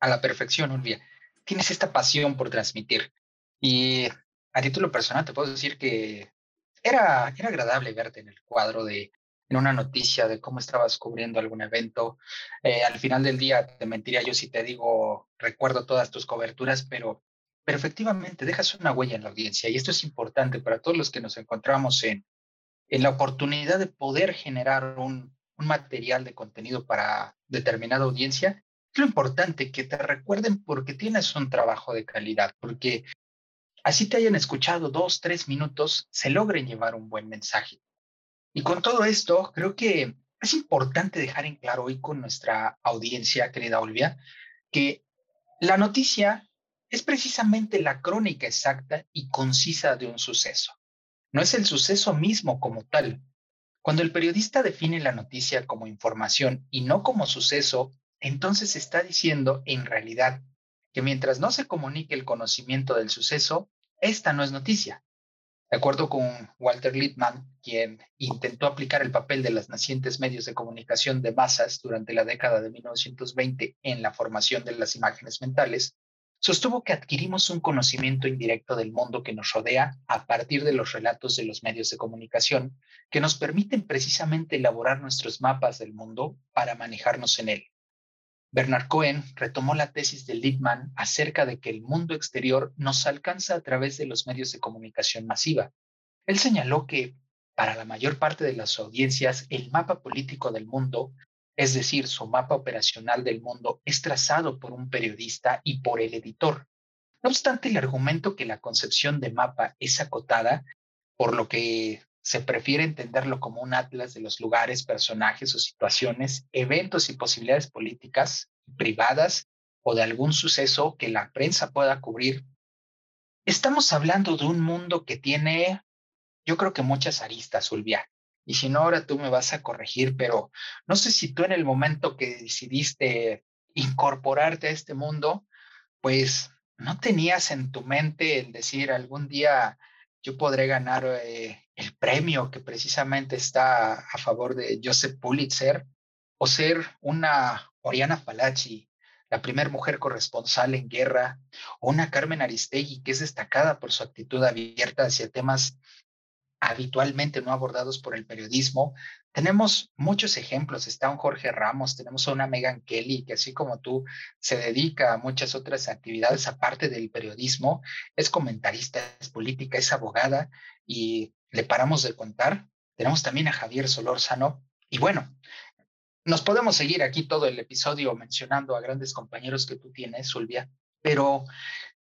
a la perfección, Olvia. Tienes esta pasión por transmitir. Y a título personal te puedo decir que era, era agradable verte en el cuadro de en una noticia de cómo estabas cubriendo algún evento. Eh, al final del día te mentiría yo si te digo, recuerdo todas tus coberturas, pero, pero efectivamente dejas una huella en la audiencia y esto es importante para todos los que nos encontramos en, en la oportunidad de poder generar un, un material de contenido para determinada audiencia. Es lo importante que te recuerden porque tienes un trabajo de calidad, porque así te hayan escuchado dos, tres minutos, se logren llevar un buen mensaje. Y con todo esto, creo que es importante dejar en claro hoy con nuestra audiencia, querida Olvia, que la noticia es precisamente la crónica exacta y concisa de un suceso. No es el suceso mismo como tal. Cuando el periodista define la noticia como información y no como suceso, entonces está diciendo en realidad que mientras no se comunique el conocimiento del suceso, esta no es noticia. De acuerdo con Walter Lippmann, quien intentó aplicar el papel de las nacientes medios de comunicación de masas durante la década de 1920 en la formación de las imágenes mentales, sostuvo que adquirimos un conocimiento indirecto del mundo que nos rodea a partir de los relatos de los medios de comunicación que nos permiten precisamente elaborar nuestros mapas del mundo para manejarnos en él. Bernard Cohen retomó la tesis de Lippmann acerca de que el mundo exterior nos alcanza a través de los medios de comunicación masiva. Él señaló que, para la mayor parte de las audiencias, el mapa político del mundo, es decir, su mapa operacional del mundo, es trazado por un periodista y por el editor. No obstante, el argumento que la concepción de mapa es acotada, por lo que se prefiere entenderlo como un atlas de los lugares, personajes o situaciones, eventos y posibilidades políticas, privadas o de algún suceso que la prensa pueda cubrir. Estamos hablando de un mundo que tiene, yo creo que muchas aristas, Ulvia. Y si no, ahora tú me vas a corregir, pero no sé si tú en el momento que decidiste incorporarte a este mundo, pues no tenías en tu mente el decir algún día yo podré ganar eh, el premio que precisamente está a favor de Joseph Pulitzer o ser una Oriana Falachi, la primera mujer corresponsal en guerra, o una Carmen Aristegui que es destacada por su actitud abierta hacia temas habitualmente no abordados por el periodismo. Tenemos muchos ejemplos. Está un Jorge Ramos, tenemos a una Megan Kelly, que así como tú se dedica a muchas otras actividades aparte del periodismo, es comentarista, es política, es abogada y le paramos de contar. Tenemos también a Javier Solórzano. Y bueno, nos podemos seguir aquí todo el episodio mencionando a grandes compañeros que tú tienes, Zulvia, pero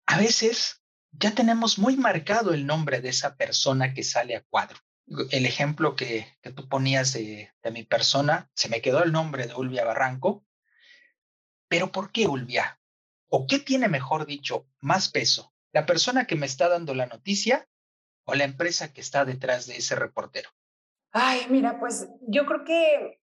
a veces ya tenemos muy marcado el nombre de esa persona que sale a cuadro. El ejemplo que, que tú ponías de, de, mi persona, se me quedó el nombre de Ulvia Barranco, pero ¿por qué Ulvia? ¿O qué tiene, mejor dicho, más peso? ¿La persona que me está dando la noticia o la empresa que está detrás de ese reportero? Ay, mira, pues yo creo que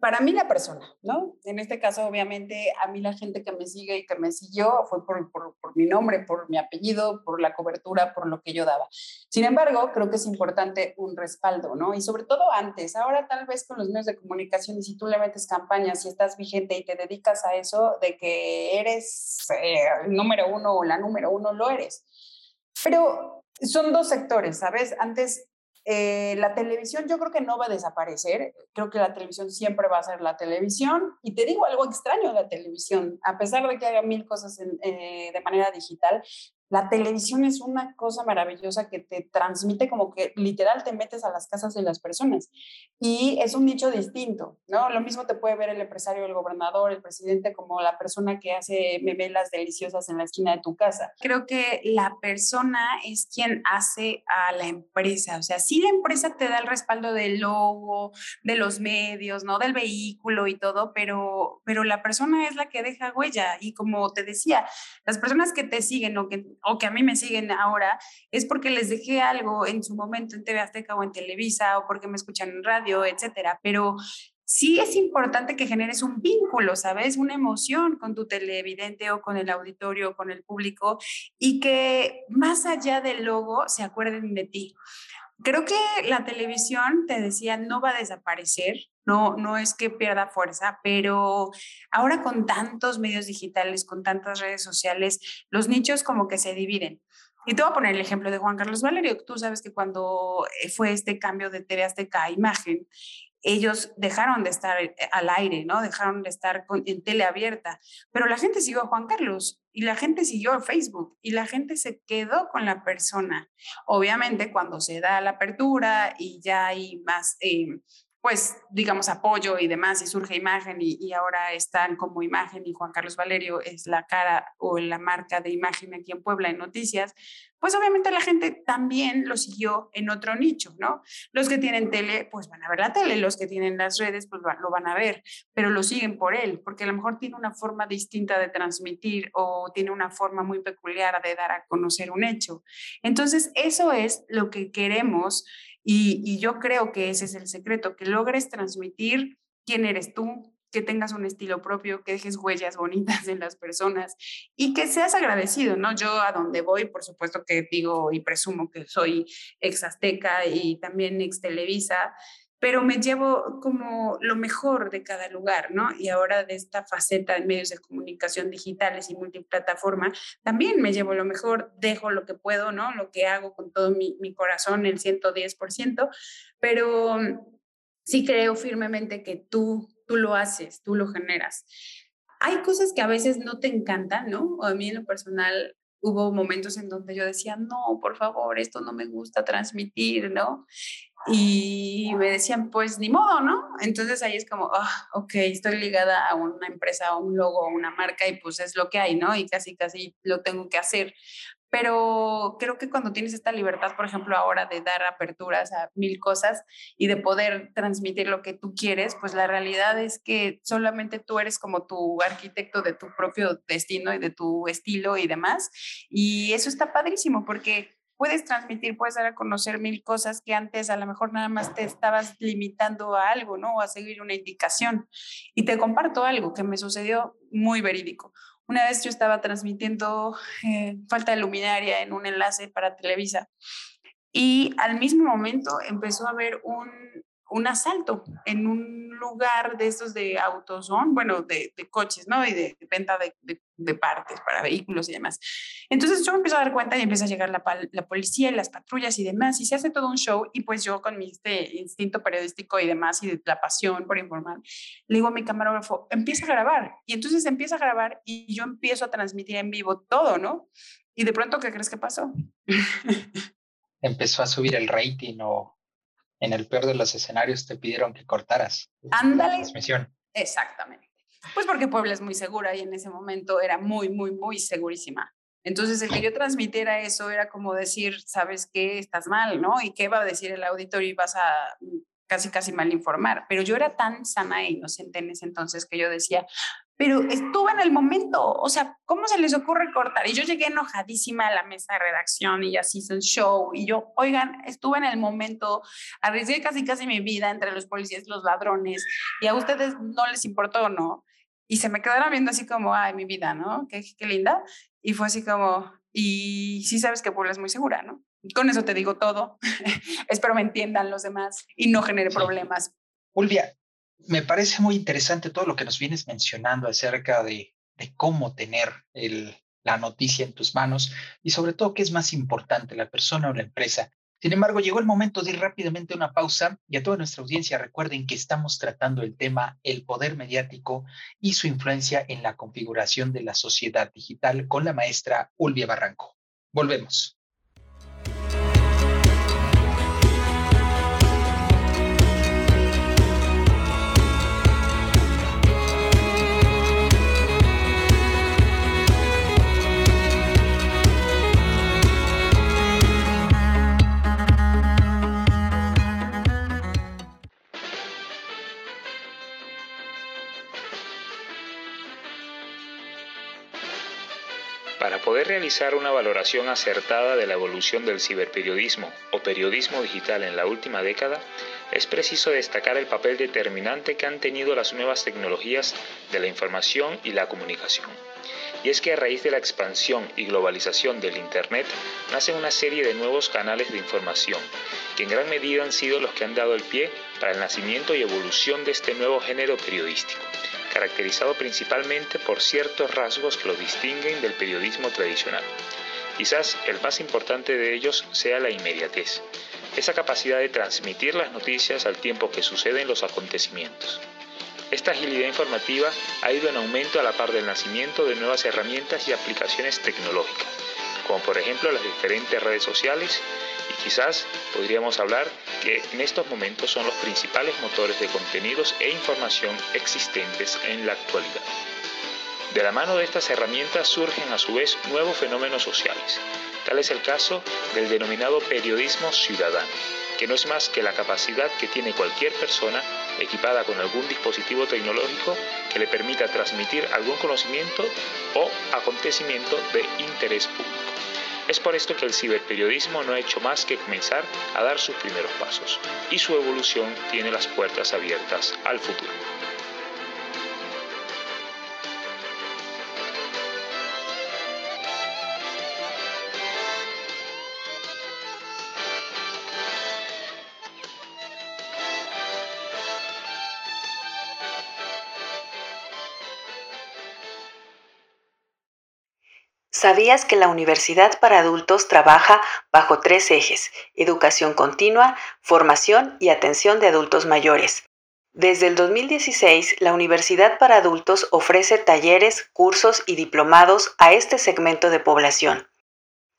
para mí la persona, ¿no? En este caso, obviamente, a mí la gente que me sigue y que me siguió fue por, mi nombre, por mi apellido, por la cobertura, por lo que yo daba. Sin embargo, creo que es importante un respaldo, ¿no? Y sobre todo antes, ahora tal vez con los medios de comunicación y si tú le metes campañas y estás vigente y te dedicas a eso, de que eres eh, el número uno o la número uno, lo eres. Pero son dos sectores, ¿sabes? Antes eh, la televisión yo creo que no va a desaparecer, creo que la televisión siempre va a ser la televisión y te digo algo extraño de la televisión, a pesar de que haga mil cosas eh, de manera digital, la televisión es una cosa maravillosa que te transmite como que literal te metes a las casas de las personas y es un nicho distinto, ¿no? Lo mismo te puede ver el empresario, el gobernador, el presidente como la persona que hace memelas deliciosas en la esquina de tu casa. Creo que la persona es quien hace a la empresa, o sea, sí la empresa te da el respaldo del logo, de los medios, ¿no? Del vehículo y todo, pero, pero la persona es la que deja huella y como te decía, las personas que te siguen o que o que a mí me siguen ahora, es porque les dejé algo en su momento en TV Azteca o en Televisa o porque me escuchan en radio, etcétera. Pero sí es importante que generes un vínculo, ¿sabes? Una emoción con tu televidente o con el auditorio o con el público y que más allá del logo se acuerden de ti. Creo que la televisión, te decía, no va a desaparecer, no, no es que pierda fuerza, pero ahora con tantos medios digitales, con tantas redes sociales, los nichos como que se dividen. Y te voy a poner el ejemplo de Juan Carlos Valerio. Tú sabes que cuando eh, fue este cambio de TV Azteca a imagen, ellos dejaron de estar eh, al aire, ¿no? Dejaron de estar en tele abierta, pero la gente siguió a Juan Carlos y la gente siguió Facebook y la gente se quedó con la persona. Obviamente cuando se da la apertura y ya hay más... Eh, pues, digamos, apoyo y demás, y surge imagen y, ahora están como imagen y Juan Carlos Valerio es la cara o la marca de imagen aquí en Puebla en noticias, pues obviamente la gente también lo siguió en otro nicho, ¿no? Los que tienen tele, pues van a ver la tele, los que tienen las redes, pues lo van a ver, pero lo siguen por él, porque a lo mejor tiene una forma distinta de transmitir o tiene una forma muy peculiar de dar a conocer un hecho. Entonces, eso es lo que queremos y, yo creo que ese es el secreto, que logres transmitir quién eres tú, que tengas un estilo propio, que dejes huellas bonitas en las personas y que seas agradecido, ¿no? Yo a donde voy, por supuesto que digo y presumo que soy ex Azteca y también ex Televisa, pero me llevo como lo mejor de cada lugar, ¿no? Y ahora de esta faceta en medios de comunicación digitales y multiplataforma, también me llevo lo mejor, dejo lo que puedo, ¿no? Lo que hago con todo mi, corazón, el 110%, pero sí creo firmemente que tú, tú lo haces, tú lo generas. Hay cosas que a veces no te encantan, ¿no? O a mí en lo personal hubo momentos en donde yo decía, no, por favor, esto no me gusta transmitir, ¿no? Y me decían, pues ni modo, ¿no? Entonces ahí es como, ah, ok, estoy ligada a una empresa, a un logo, a una marca y pues es lo que hay, ¿no? Y casi, casi lo tengo que hacer. Pero creo que cuando tienes esta libertad, por ejemplo, ahora de dar aperturas a mil cosas y de poder transmitir lo que tú quieres, pues la realidad es que solamente tú eres como tu arquitecto de tu propio destino y de tu estilo y demás. Y eso está padrísimo porque puedes transmitir, puedes dar a conocer mil cosas que antes a lo mejor nada más te estabas limitando a algo, ¿no? O a seguir una indicación. Y te comparto algo que me sucedió muy verídico. Una vez yo estaba transmitiendo eh, falta de luminaria en un enlace para Televisa y al mismo momento empezó a haber un, un asalto en un lugar de estos de autosón, bueno, de, de, coches, ¿no? Y de, venta de, de, partes para vehículos y demás. Entonces yo me empiezo a dar cuenta y empieza a llegar la, la, policía y las patrullas y demás, y se hace todo un show, y pues yo con mi este instinto periodístico y demás, y la pasión por informar, le digo a mi camarógrafo, empieza a grabar. Y entonces empieza a grabar y yo empiezo a transmitir en vivo todo, ¿no? Y de pronto, ¿qué crees que pasó? Empezó a subir el rating o en el peor de los escenarios te pidieron que cortaras Ándale. la transmisión. Exactamente. Pues porque Puebla es muy segura y en ese momento era muy, muy, muy segurísima. Entonces, el que yo transmitiera eso era como decir, sabes qué, estás mal, ¿no? ¿Y qué va a decir el auditorio y vas a casi, casi mal informar? Pero yo era tan sana e inocente en ese entonces que yo decía, pero estuve en el momento, o sea, ¿cómo se les ocurre cortar? Y yo llegué enojadísima a la mesa de redacción y así hizo un show y yo, oigan, estuve en el momento, arriesgué casi casi mi vida entre los policías y los ladrones y a ustedes no les importó, ¿no? Y se me quedaron viendo así como, ay, mi vida, ¿no? Qué, qué linda. Y fue así como, y sí sabes que Puebla es muy segura, ¿no? con eso te digo todo. Espero me entiendan los demás y no genere problemas. Ulvia, me parece muy interesante todo lo que nos vienes mencionando acerca de, cómo tener la noticia en tus manos y sobre todo qué es más importante, la persona o la empresa. Sin embargo, llegó el momento de ir rápidamente a una pausa y a toda nuestra audiencia recuerden que estamos tratando el tema el poder mediático y su influencia en la configuración de la sociedad digital con la maestra Ulvia Barranco. Volvemos. Poder realizar una valoración acertada de la evolución del ciberperiodismo o periodismo digital en la última década, es preciso destacar el papel determinante que han tenido las nuevas tecnologías de la información y la comunicación. Y es que a raíz de la expansión y globalización del Internet nacen una serie de nuevos canales de información, que en gran medida han sido los que han dado el pie para el nacimiento y evolución de este nuevo género periodístico caracterizado principalmente por ciertos rasgos que lo distinguen del periodismo tradicional. Quizás el más importante de ellos sea la inmediatez, esa capacidad de transmitir las noticias al tiempo que suceden los acontecimientos. Esta agilidad informativa ha ido en aumento a la par del nacimiento de nuevas herramientas y aplicaciones tecnológicas, como por ejemplo las diferentes redes sociales y quizás podríamos hablar que en estos momentos son los principales motores de contenidos e información existentes en la actualidad. De la mano de estas herramientas surgen a su vez nuevos fenómenos sociales. Tal es el caso del denominado periodismo ciudadano, que no es más que la capacidad que tiene cualquier persona equipada con algún dispositivo tecnológico que le permita transmitir algún conocimiento o acontecimiento de interés público. Es por esto que el ciberperiodismo no ha hecho más que comenzar a dar sus primeros pasos y su evolución tiene las puertas abiertas al futuro. ¿Sabías que la Universidad para Adultos trabaja bajo tres ejes, educación continua, formación y atención de adultos mayores? Desde el 2016, la Universidad para Adultos ofrece talleres, cursos y diplomados a este segmento de población.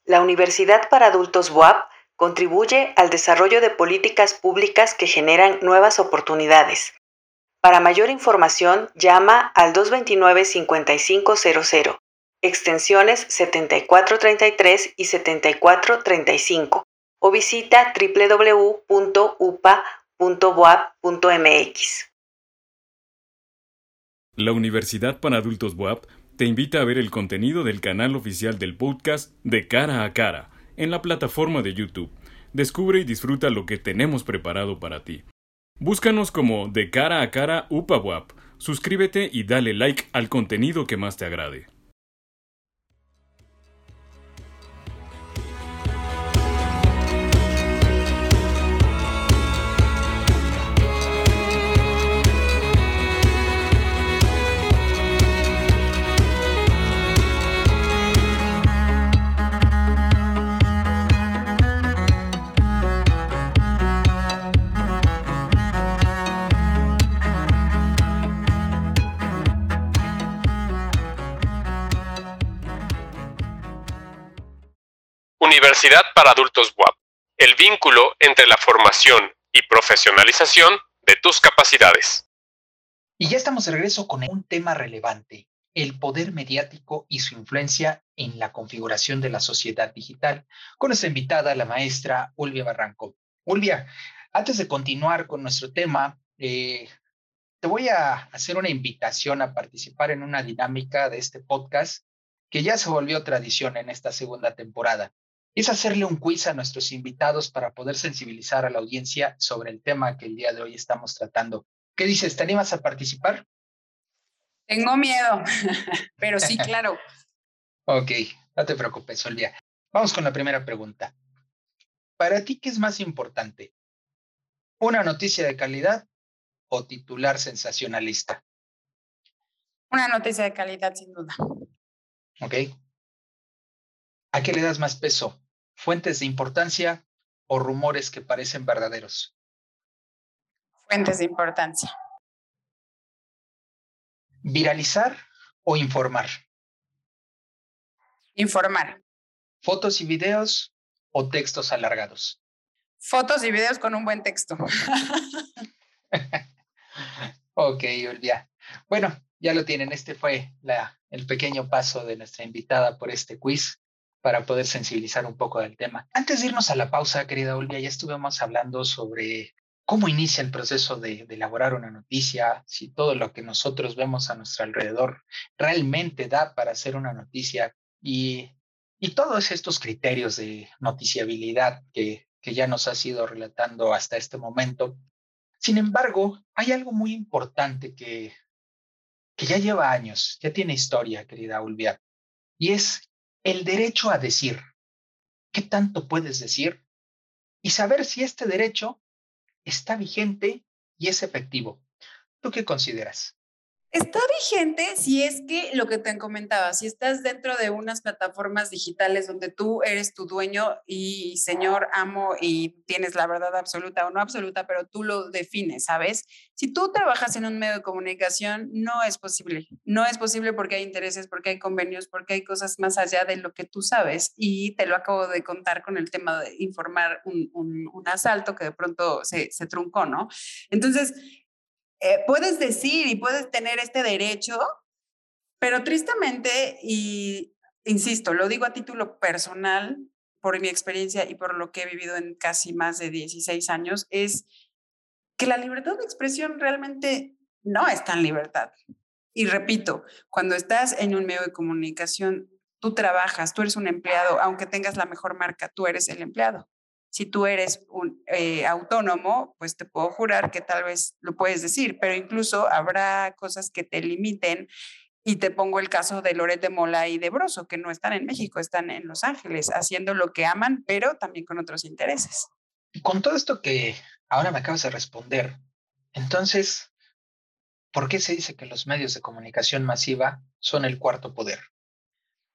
La Universidad para Adultos WAP contribuye al desarrollo de políticas públicas que generan nuevas oportunidades. Para mayor información, llama al 229-5500 extensiones 7433 y 7435 o visita www.upa.boap.mx. La Universidad para Adultos BOAP te invita a ver el contenido del canal oficial del podcast De Cara a Cara en la plataforma de YouTube. Descubre y disfruta lo que tenemos preparado para ti. Búscanos como De Cara a Cara UPA Suscríbete y dale like al contenido que más te agrade. Universidad para Adultos WAP, el vínculo entre la formación y profesionalización de tus capacidades. Y ya estamos de regreso con un tema relevante, el poder mediático y su influencia en la configuración de la sociedad digital, con nuestra invitada, la maestra Ulvia Barranco. Ulvia, antes de continuar con nuestro tema, eh, te voy a hacer una invitación a participar en una dinámica de este podcast que ya se volvió tradición en esta segunda temporada es hacerle un quiz a nuestros invitados para poder sensibilizar a la audiencia sobre el tema que el día de hoy estamos tratando. ¿Qué dices? ¿Te animas a participar? Tengo miedo, pero sí, claro. ok, no te preocupes, Olvia. Vamos con la primera pregunta. ¿Para ti qué es más importante? ¿Una noticia de calidad o titular sensacionalista? Una noticia de calidad, sin duda. Ok. ¿A qué le das más peso? ¿Fuentes de importancia o rumores que parecen verdaderos? Fuentes de importancia. ¿Viralizar o informar? Informar. ¿Fotos y videos o textos alargados? Fotos y videos con un buen texto. ok, Olvia. Bueno, ya lo tienen. Este fue la, el pequeño paso de nuestra invitada por este quiz para poder sensibilizar un poco del tema. Antes de irnos a la pausa, querida Olvia, ya estuvimos hablando sobre cómo inicia el proceso de, elaborar una noticia, si todo lo que nosotros vemos a nuestro alrededor realmente da para hacer una noticia y, y todos estos criterios de noticiabilidad que, que ya nos has ido relatando hasta este momento. Sin embargo, hay algo muy importante que, que ya lleva años, ya tiene historia, querida Ulvia, y es el derecho a decir. ¿Qué tanto puedes decir? Y saber si este derecho está vigente y es efectivo. ¿Tú qué consideras? Está vigente si es que lo que te comentaba, si estás dentro de unas plataformas digitales donde tú eres tu dueño y señor amo y tienes la verdad absoluta o no absoluta, pero tú lo defines, ¿sabes? Si tú trabajas en un medio de comunicación, no es posible. No es posible porque hay intereses, porque hay convenios, porque hay cosas más allá de lo que tú sabes. Y te lo acabo de contar con el tema de informar un, asalto que de pronto se, se truncó, ¿no? Entonces, eh, puedes decir y puedes tener este derecho, pero tristemente, y insisto, lo digo a título personal, por mi experiencia y por lo que he vivido en casi más de 16 años, es que la libertad de expresión realmente no está en libertad. Y repito, cuando estás en un medio de comunicación, tú trabajas, tú eres un empleado, aunque tengas la mejor marca, tú eres el empleado. Si tú eres un eh, autónomo, pues te puedo jurar que tal vez lo puedes decir, pero incluso habrá cosas que te limiten. Y te pongo el caso de Loret Mola y de Broso, que no están en México, están en Los Ángeles, haciendo lo que aman, pero también con otros intereses. Con todo esto que ahora me acabas de responder, entonces, ¿por qué se dice que los medios de comunicación masiva son el cuarto poder?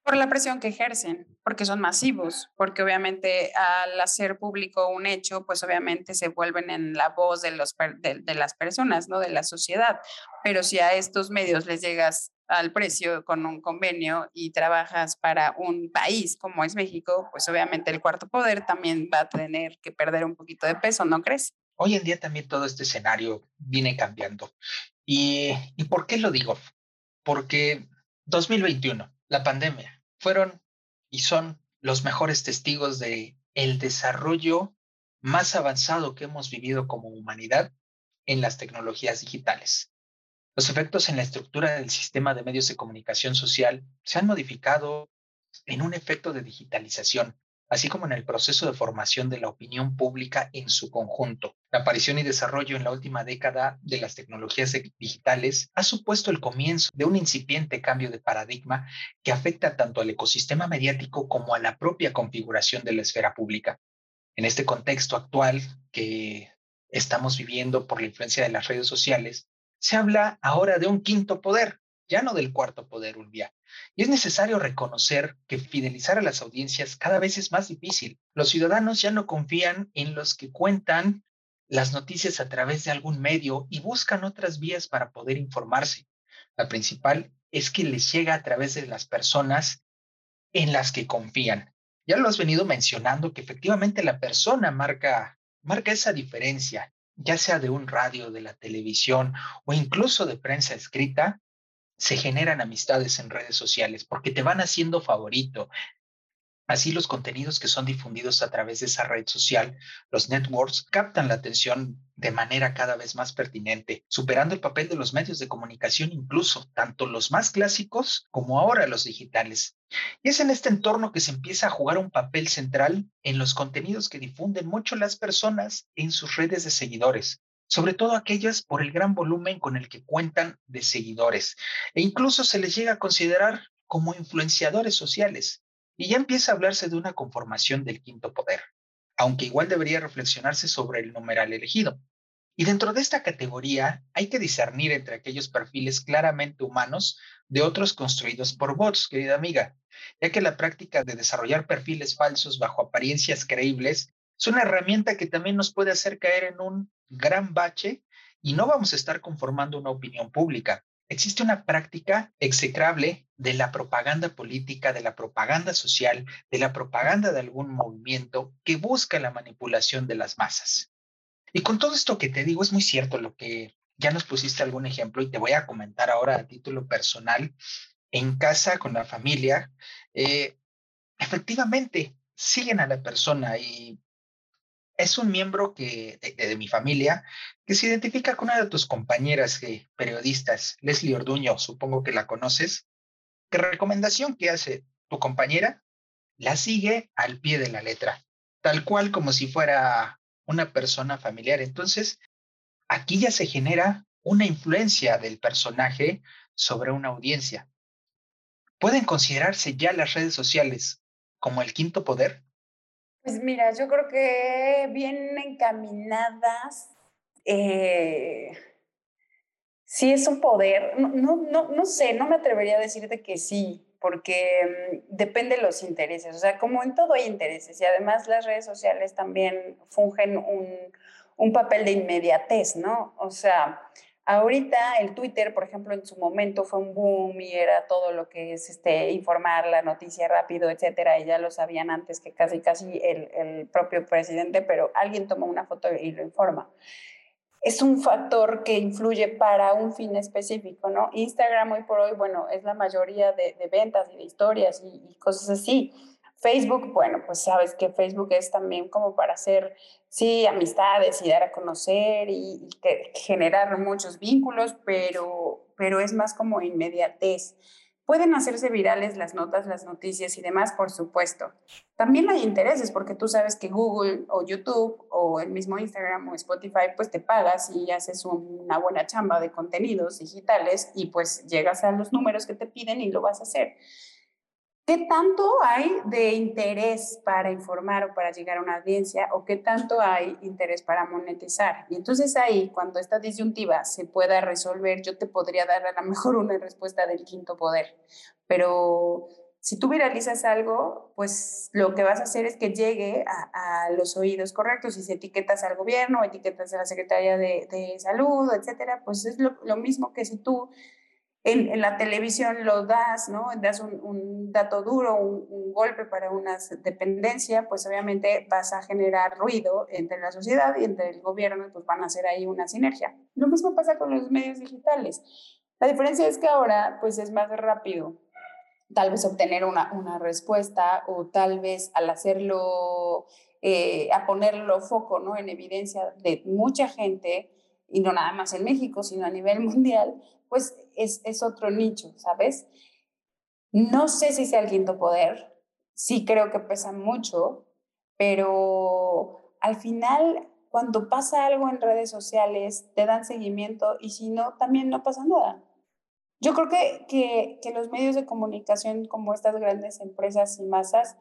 Por la presión que ejercen, porque son masivos, porque obviamente al hacer público un hecho, pues obviamente se vuelven en la voz de, los, de, de las personas, ¿no? De la sociedad. Pero si a estos medios les llegas al precio con un convenio y trabajas para un país como es México, pues obviamente el cuarto poder también va a tener que perder un poquito de peso, ¿no crees? Hoy en día también todo este escenario viene cambiando. ¿Y, y por qué lo digo? Porque 2021, la pandemia, fueron y son los mejores testigos de el desarrollo más avanzado que hemos vivido como humanidad en las tecnologías digitales. Los efectos en la estructura del sistema de medios de comunicación social se han modificado en un efecto de digitalización así como en el proceso de formación de la opinión pública en su conjunto. La aparición y desarrollo en la última década de las tecnologías digitales ha supuesto el comienzo de un incipiente cambio de paradigma que afecta tanto al ecosistema mediático como a la propia configuración de la esfera pública. En este contexto actual que estamos viviendo por la influencia de las redes sociales, se habla ahora de un quinto poder, ya no del cuarto poder, Ulvia. Y es necesario reconocer que fidelizar a las audiencias cada vez es más difícil. Los ciudadanos ya no confían en los que cuentan las noticias a través de algún medio y buscan otras vías para poder informarse. La principal es que les llega a través de las personas en las que confían. Ya lo has venido mencionando que efectivamente la persona marca, marca esa diferencia, ya sea de un radio, de la televisión o incluso de prensa escrita, se generan amistades en redes sociales porque te van haciendo favorito. Así los contenidos que son difundidos a través de esa red social, los networks, captan la atención de manera cada vez más pertinente, superando el papel de los medios de comunicación incluso, tanto los más clásicos como ahora los digitales. Y es en este entorno que se empieza a jugar un papel central en los contenidos que difunden mucho las personas en sus redes de seguidores, sobre todo aquellas por el gran volumen con el que cuentan de seguidores, e incluso se les llega a considerar como influenciadores sociales, y ya empieza a hablarse de una conformación del quinto poder, aunque igual debería reflexionarse sobre el numeral elegido. Y dentro de esta categoría hay que discernir entre aquellos perfiles claramente humanos de otros construidos por bots, querida amiga, ya que la práctica de desarrollar perfiles falsos bajo apariencias creíbles es una herramienta que también nos puede hacer caer en un gran bache y no vamos a estar conformando una opinión pública. Existe una práctica execrable de la propaganda política, de la propaganda social, de la propaganda de algún movimiento que busca la manipulación de las masas. Y con todo esto que te digo, es muy cierto lo que ya nos pusiste algún ejemplo y te voy a comentar ahora a título personal, en casa, con la familia, eh, efectivamente siguen a la persona y es un miembro que, de, mi familia que se identifica con una de tus compañeras eh, periodistas, Leslie Orduño, supongo que la conoces. ¿Qué recomendación que hace tu compañera? La sigue al pie de la letra, tal cual como si fuera una persona familiar. Entonces, aquí ya se genera una influencia del personaje sobre una audiencia. ¿Pueden considerarse ya las redes sociales como el quinto poder? Pues mira, yo creo que bien encaminadas, eh, sí es un poder, no, no, no, sé, no me atrevería a decirte que sí, porque mm, depende de los intereses, o sea, como en todo hay intereses y además las redes sociales también fungen un, un papel de inmediatez, ¿no? O sea, Ahorita el Twitter, por ejemplo, en su momento fue un boom y era todo lo que es este, informar la noticia rápido, etcétera, y ya lo sabían antes que casi casi el, el propio presidente, pero alguien toma una foto y lo informa. Es un factor que influye para un fin específico, ¿no? Instagram hoy por hoy, bueno, es la mayoría de, de ventas y de historias y, y cosas así Facebook, bueno, pues sabes que Facebook es también como para hacer, sí, amistades y dar a conocer y, generar muchos vínculos, pero, pero es más como inmediatez. Pueden hacerse virales las notas, las noticias y demás, por supuesto. También hay intereses, porque tú sabes que Google o YouTube o el mismo Instagram o Spotify, pues te pagas y haces una buena chamba de contenidos digitales y pues llegas a los números que te piden y lo vas a hacer. ¿Qué tanto hay de interés para informar o para llegar a una audiencia o qué tanto hay interés para monetizar? Y entonces ahí, cuando esta disyuntiva se pueda resolver, yo te podría dar a lo mejor una respuesta del quinto poder. Pero si tú viralizas algo, pues lo que vas a hacer es que llegue a, los oídos correctos. Y si etiquetas al gobierno, etiquetas a la Secretaría de, de Salud, etcétera, pues es lo, lo mismo que si tú en, la televisión lo das, ¿no? Das un, dato duro, un, golpe para una dependencia, pues obviamente vas a generar ruido entre la sociedad y entre el gobierno, pues van a hacer ahí una sinergia. Lo mismo pasa con los medios digitales. La diferencia es que ahora, pues es más rápido tal vez obtener una, una respuesta o tal vez al hacerlo, eh, a ponerlo foco, ¿no? En evidencia de mucha gente, y no nada más en México, sino a nivel mundial, pues es, es otro nicho, ¿sabes? No sé si sea el quinto poder, sí creo que pesa mucho, pero al final, cuando pasa algo en redes sociales, te dan seguimiento y si no, también no pasa nada. Yo creo que, que, que los medios de comunicación como estas grandes empresas y masas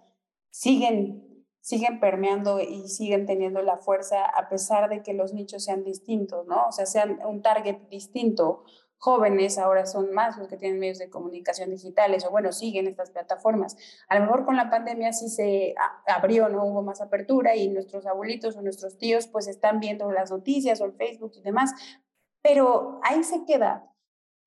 siguen siguen permeando y siguen teniendo la fuerza a pesar de que los nichos sean distintos, ¿no? O sea, sean un target distinto. Jóvenes ahora son más los que tienen medios de comunicación digitales o bueno, siguen estas plataformas. A lo mejor con la pandemia sí se abrió, no hubo más apertura y nuestros abuelitos o nuestros tíos pues están viendo las noticias o el Facebook y demás, pero ahí se queda.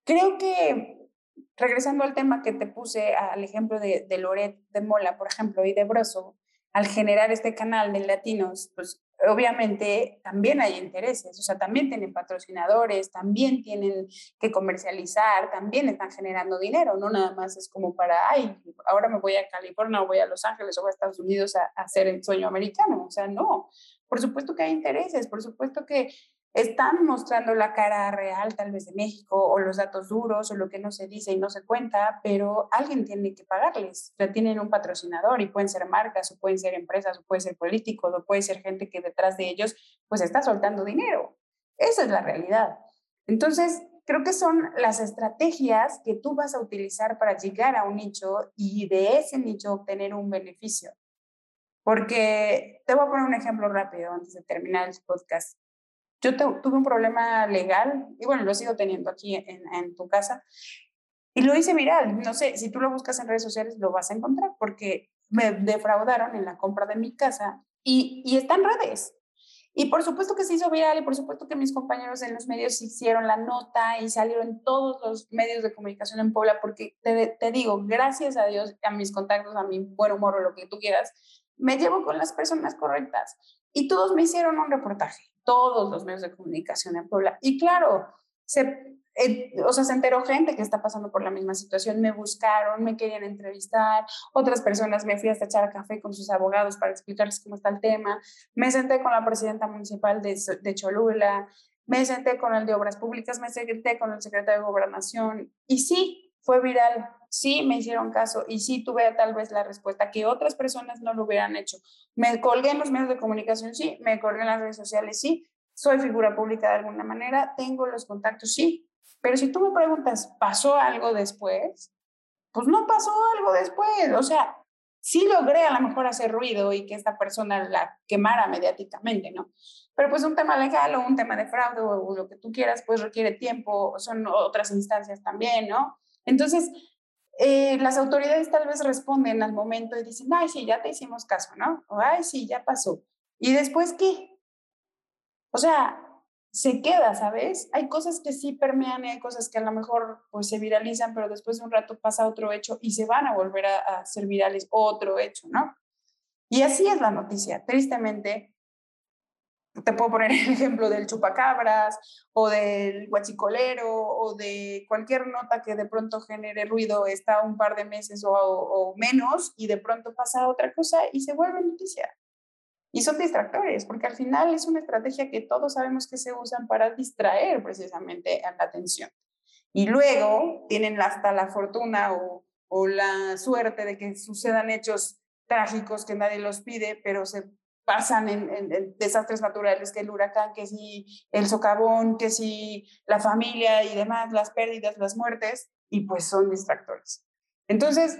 Creo que regresando al tema que te puse, al ejemplo de, de Loret de Mola, por ejemplo, y de Broso, al generar este canal de latinos, pues obviamente también hay intereses, o sea, también tienen patrocinadores, también tienen que comercializar, también están generando dinero, no nada más es como para, ay, ahora me voy a California o voy a Los Ángeles o voy a Estados Unidos a, a hacer el sueño americano, o sea, no, por supuesto que hay intereses, por supuesto que están mostrando la cara real tal vez de México o los datos duros o lo que no se dice y no se cuenta, pero alguien tiene que pagarles. O sea, tienen un patrocinador y pueden ser marcas o pueden ser empresas o pueden ser políticos o puede ser gente que detrás de ellos pues está soltando dinero. Esa es la realidad. Entonces, creo que son las estrategias que tú vas a utilizar para llegar a un nicho y de ese nicho obtener un beneficio. Porque te voy a poner un ejemplo rápido antes de terminar el podcast. Yo tuve un problema legal y bueno, lo sigo teniendo aquí en, tu casa y lo hice viral. No sé, si tú lo buscas en redes sociales lo vas a encontrar porque me defraudaron en la compra de mi casa y, y está en redes. Y por supuesto que se hizo viral y por supuesto que mis compañeros en los medios hicieron la nota y salieron en todos los medios de comunicación en Puebla, porque te, te digo, gracias a Dios, a mis contactos, a mi buen humor o lo que tú quieras, me llevo con las personas correctas. Y todos me hicieron un reportaje, todos los medios de comunicación en Puebla. Y claro, se, eh, o sea, se enteró gente que está pasando por la misma situación, me buscaron, me querían entrevistar, otras personas me fui hasta echar café con sus abogados para explicarles cómo está el tema, me senté con la presidenta municipal de, de Cholula, me senté con el de Obras Públicas, me senté con el secretario de Gobernación. Y sí, fue viral, sí me hicieron caso y sí tuve tal vez la respuesta que otras personas no lo hubieran hecho. Me colgué en los medios de comunicación, sí, me colgué en las redes sociales, sí, soy figura pública de alguna manera, tengo los contactos, sí, pero si tú me preguntas, ¿pasó algo después? Pues no pasó algo después, o sea, sí logré a lo mejor hacer ruido y que esta persona la quemara mediáticamente, ¿no? Pero pues un tema legal o un tema de fraude o lo que tú quieras, pues requiere tiempo, son otras instancias también, ¿no? Entonces, eh, las autoridades tal vez responden al momento y dicen, ay, sí, ya te hicimos caso, ¿no? O, ay, sí, ya pasó. ¿Y después qué? O sea, se queda, ¿sabes? Hay cosas que sí permean y hay cosas que a lo mejor pues se viralizan, pero después de un rato pasa otro hecho y se van a volver a, a ser virales otro hecho, ¿no? Y así es la noticia. Tristemente, te puedo poner el ejemplo del chupacabras o del guachicolero o de cualquier nota que de pronto genere ruido, está un par de meses o, o, menos y de pronto pasa otra cosa y se vuelve noticia. Y son distractores, porque al final es una estrategia que todos sabemos que se usan para distraer precisamente a la atención. Y luego tienen hasta la fortuna o, o la suerte de que sucedan hechos trágicos que nadie los pide, pero se pasan en, desastres naturales, que el huracán, que si el socavón, que si la familia y demás, las pérdidas, las muertes, y pues son distractores. Entonces,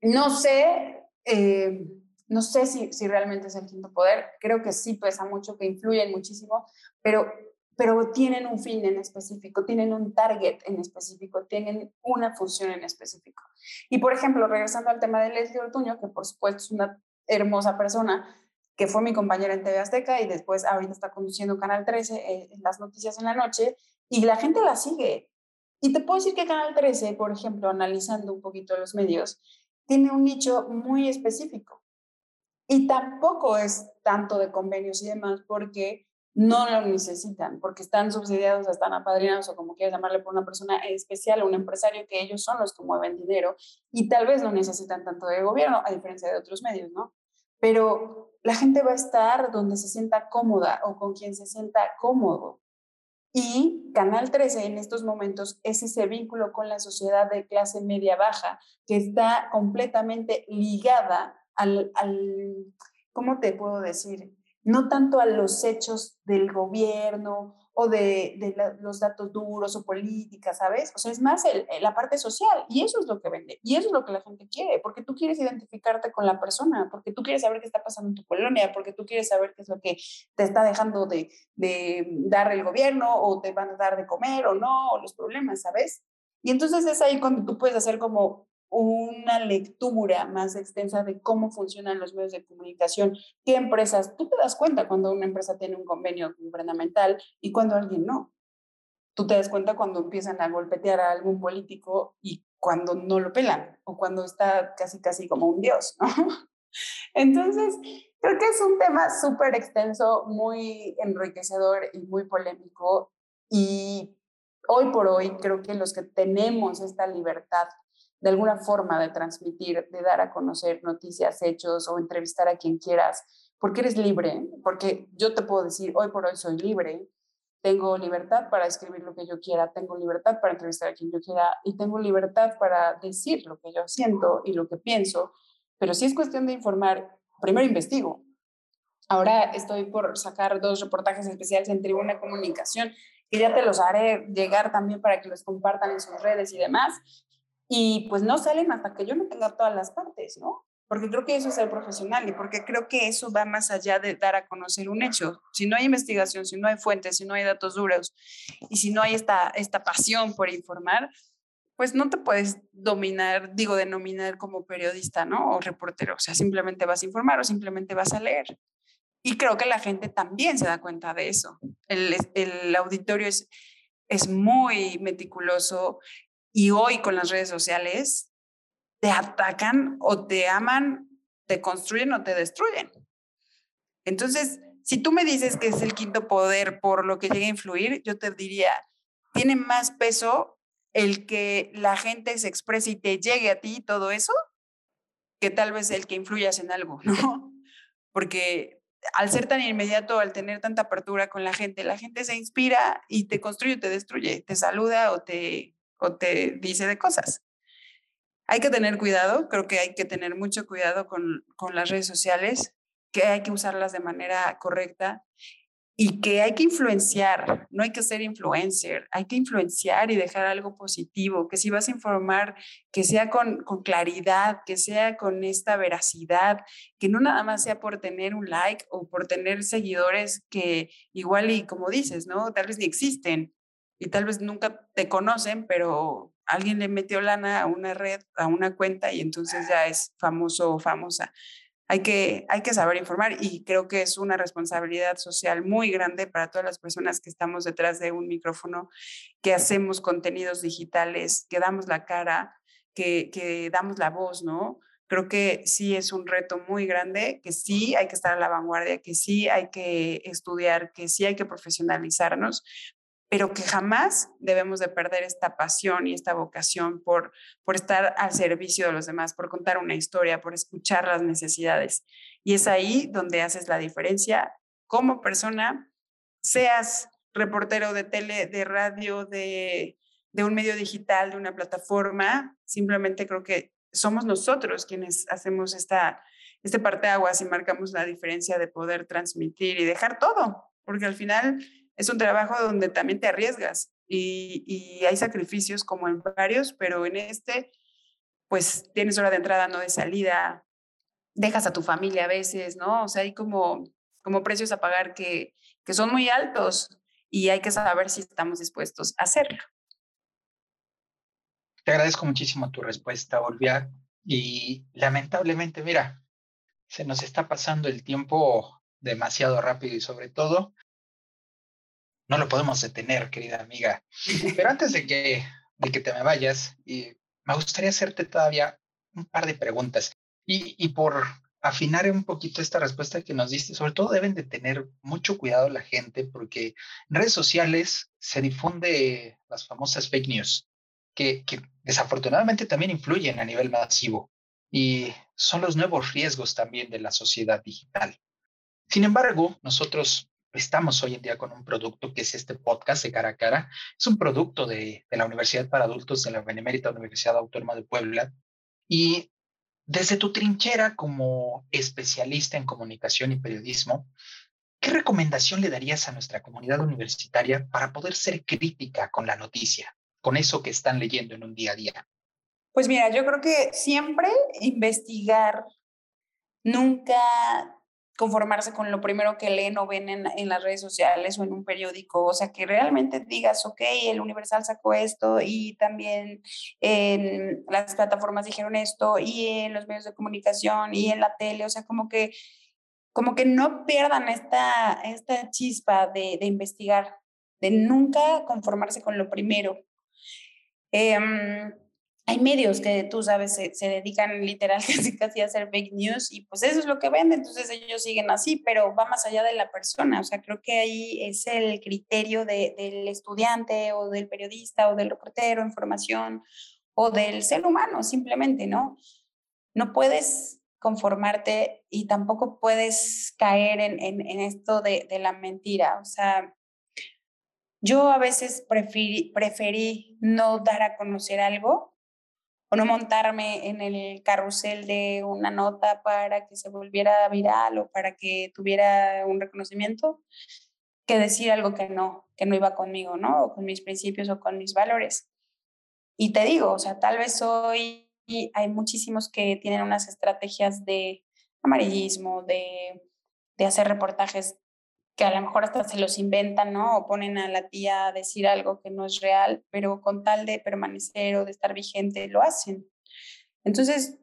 no sé, eh, no sé si, si realmente es el quinto poder, creo que sí pesa mucho, que influyen muchísimo, pero, pero tienen un fin en específico, tienen un target en específico, tienen una función en específico. Y por ejemplo, regresando al tema de Leslie Ortuño, que por supuesto es una hermosa persona, que fue mi compañera en TV Azteca y después ahorita está conduciendo Canal 13 eh, en las noticias en la noche y la gente la sigue. Y te puedo decir que Canal 13, por ejemplo, analizando un poquito los medios, tiene un nicho muy específico. Y tampoco es tanto de convenios y demás porque no lo necesitan, porque están subsidiados, están apadrinados o como quieras llamarle por una persona especial o un empresario que ellos son los que mueven dinero y tal vez no necesitan tanto de gobierno, a diferencia de otros medios, ¿no? Pero la gente va a estar donde se sienta cómoda o con quien se sienta cómodo. Y Canal 13 en estos momentos es ese vínculo con la sociedad de clase media baja que está completamente ligada al, al ¿cómo te puedo decir? No tanto a los hechos del gobierno o de, los datos duros o políticas, ¿sabes? O sea, es más la parte social y eso es lo que vende y eso es lo que la gente quiere, porque tú quieres identificarte con la persona, porque tú quieres saber qué está pasando en tu colonia, porque tú quieres saber qué es lo que te está dejando de, de dar el gobierno o te van a dar de comer o no, o los problemas, ¿sabes? Y entonces es ahí cuando tú puedes hacer como una lectura más extensa de cómo funcionan los medios de comunicación, qué empresas, tú te das cuenta cuando una empresa tiene un convenio gubernamental y cuando alguien no. Tú te das cuenta cuando empiezan a golpetear a algún político y cuando no lo pelan o cuando está casi casi como un dios, ¿no? Entonces, creo que es un tema súper extenso, muy enriquecedor y muy polémico y hoy por hoy creo que los que tenemos esta libertad de alguna forma de transmitir, de dar a conocer noticias, hechos o entrevistar a quien quieras, porque eres libre, porque yo te puedo decir, hoy por hoy soy libre, tengo libertad para escribir lo que yo quiera, tengo libertad para entrevistar a quien yo quiera y tengo libertad para decir lo que yo siento y lo que pienso, pero si es cuestión de informar, primero investigo. Ahora estoy por sacar dos reportajes especiales en Tribuna Comunicación que ya te los haré llegar también para que los compartan en sus redes y demás, y pues no salen hasta que yo no tenga todas las partes, ¿no? Porque creo que eso es ser profesional y porque creo que eso va más allá de dar a conocer un hecho. Si no hay investigación, si no hay fuentes, si no hay datos duros y si no hay esta, esta pasión por informar, pues no te puedes dominar, digo, denominar como periodista, ¿no? O reportero. O sea, simplemente vas a informar o simplemente vas a leer. Y creo que la gente también se da cuenta de eso. El, el auditorio es, es muy meticuloso y hoy con las redes sociales te atacan o te aman, te construyen o te destruyen. Entonces, si tú me dices que es el quinto poder por lo que llega a influir, yo te diría, tiene más peso el que la gente se exprese y te llegue a ti todo eso que tal vez el que influyas en algo, ¿no? Porque al ser tan inmediato, al tener tanta apertura con la gente, la gente se inspira y te construye o te destruye, te saluda o te, o te dice de cosas. Hay que tener cuidado, creo que hay que tener mucho cuidado con, con las redes sociales, que hay que usarlas de manera correcta y que hay que influenciar, no hay que ser influencer, hay que influenciar y dejar algo positivo, que si vas a informar, que sea con, con, claridad, que sea con esta veracidad, que no nada más sea por tener un like o por tener seguidores que igual y como dices, ¿no? Tal vez ni existen y tal vez nunca te conocen, pero alguien le metió lana a una red, a una cuenta y entonces ya es famoso o famosa hay que, hay que saber informar y creo que es una responsabilidad social muy grande para todas las personas que estamos detrás de un micrófono, que hacemos contenidos digitales, que damos la cara, que, que damos la voz, ¿no? Creo que sí es un reto muy grande, que sí hay que estar a la vanguardia, que sí hay que estudiar, que sí hay que profesionalizarnos, pero que jamás debemos de perder esta pasión y esta vocación por, por estar al servicio de los demás, por contar una historia, por escuchar las necesidades. Y es ahí donde haces la diferencia como persona, seas reportero de tele, de radio, de, de un medio digital, de una plataforma, simplemente creo que somos nosotros quienes hacemos esta, este parteaguas y marcamos la diferencia de poder transmitir y dejar todo, porque al final es un trabajo donde también te arriesgas y, hay sacrificios como en varios, pero en este, pues tienes hora de entrada, no de salida, dejas a tu familia a veces, ¿no? O sea, hay como, como precios a pagar que, que son muy altos y hay que saber si estamos dispuestos a hacerlo. Te agradezco muchísimo tu respuesta, Olvia. Y lamentablemente, mira, se nos está pasando el tiempo demasiado rápido y sobre todo no lo podemos detener, querida amiga. Pero antes de que, de que te me vayas, y me gustaría hacerte todavía un par de preguntas. Y, y por afinar un poquito esta respuesta que nos diste, sobre todo deben de tener mucho cuidado la gente porque en redes sociales se difunde las famosas fake news, que, que desafortunadamente también influyen a nivel masivo y son los nuevos riesgos también de la sociedad digital. Sin embargo, nosotros estamos hoy en día con un producto que es este podcast de cara a cara. Es un producto de, la Universidad para Adultos de la Benemérita Universidad Autónoma de Puebla. Y desde tu trinchera como especialista en comunicación y periodismo, ¿qué recomendación le darías a nuestra comunidad universitaria para poder ser crítica con la noticia, con eso que están leyendo en un día a día? Pues mira, yo creo que siempre investigar, nunca conformarse con lo primero que leen o ven en, las redes sociales o en un periódico, o sea, que realmente digas, ok, el Universal sacó esto y también en las plataformas dijeron esto y en los medios de comunicación y en la tele, o sea, como que, como que no pierdan esta, esta chispa de, de investigar, de nunca conformarse con lo primero. Eh, hay medios que tú sabes se, dedican literal casi casi a hacer fake news y pues eso es lo que venden, entonces ellos siguen así, pero va más allá de la persona, o sea, creo que ahí es el criterio del estudiante o del periodista o del reportero, información o del ser humano simplemente, ¿no? No puedes conformarte y tampoco puedes caer en, en, esto de, de, la mentira, o sea, yo a veces preferí, preferí no dar a conocer algo o no montarme en el carrusel de una nota para que se volviera viral o para que tuviera un reconocimiento, que decir algo que no, que no iba conmigo, ¿no? O con mis principios o con mis valores. Y te digo, o sea, tal vez hoy hay muchísimos que tienen unas estrategias de amarillismo, de, de hacer reportajes que a lo mejor hasta se los inventan, ¿no? O ponen a la tía a decir algo que no es real, pero con tal de permanecer o de estar vigente, lo hacen. Entonces,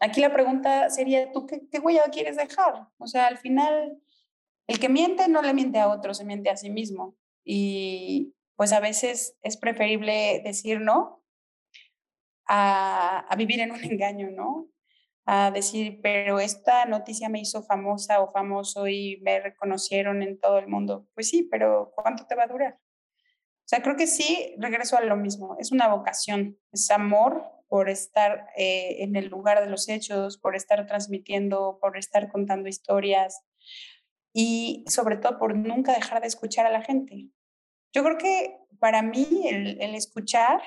aquí la pregunta sería, ¿tú qué, qué huella quieres dejar? O sea, al final, el que miente no le miente a otro, se miente a sí mismo. Y pues a veces es preferible decir no a, a vivir en un engaño, ¿no? A decir, pero esta noticia me hizo famosa o famoso y me reconocieron en todo el mundo. Pues sí, pero ¿cuánto te va a durar? O sea, creo que sí, regreso a lo mismo. Es una vocación, es amor por estar eh, en el lugar de los hechos, por estar transmitiendo, por estar contando historias y sobre todo por nunca dejar de escuchar a la gente. Yo creo que para mí el, escuchar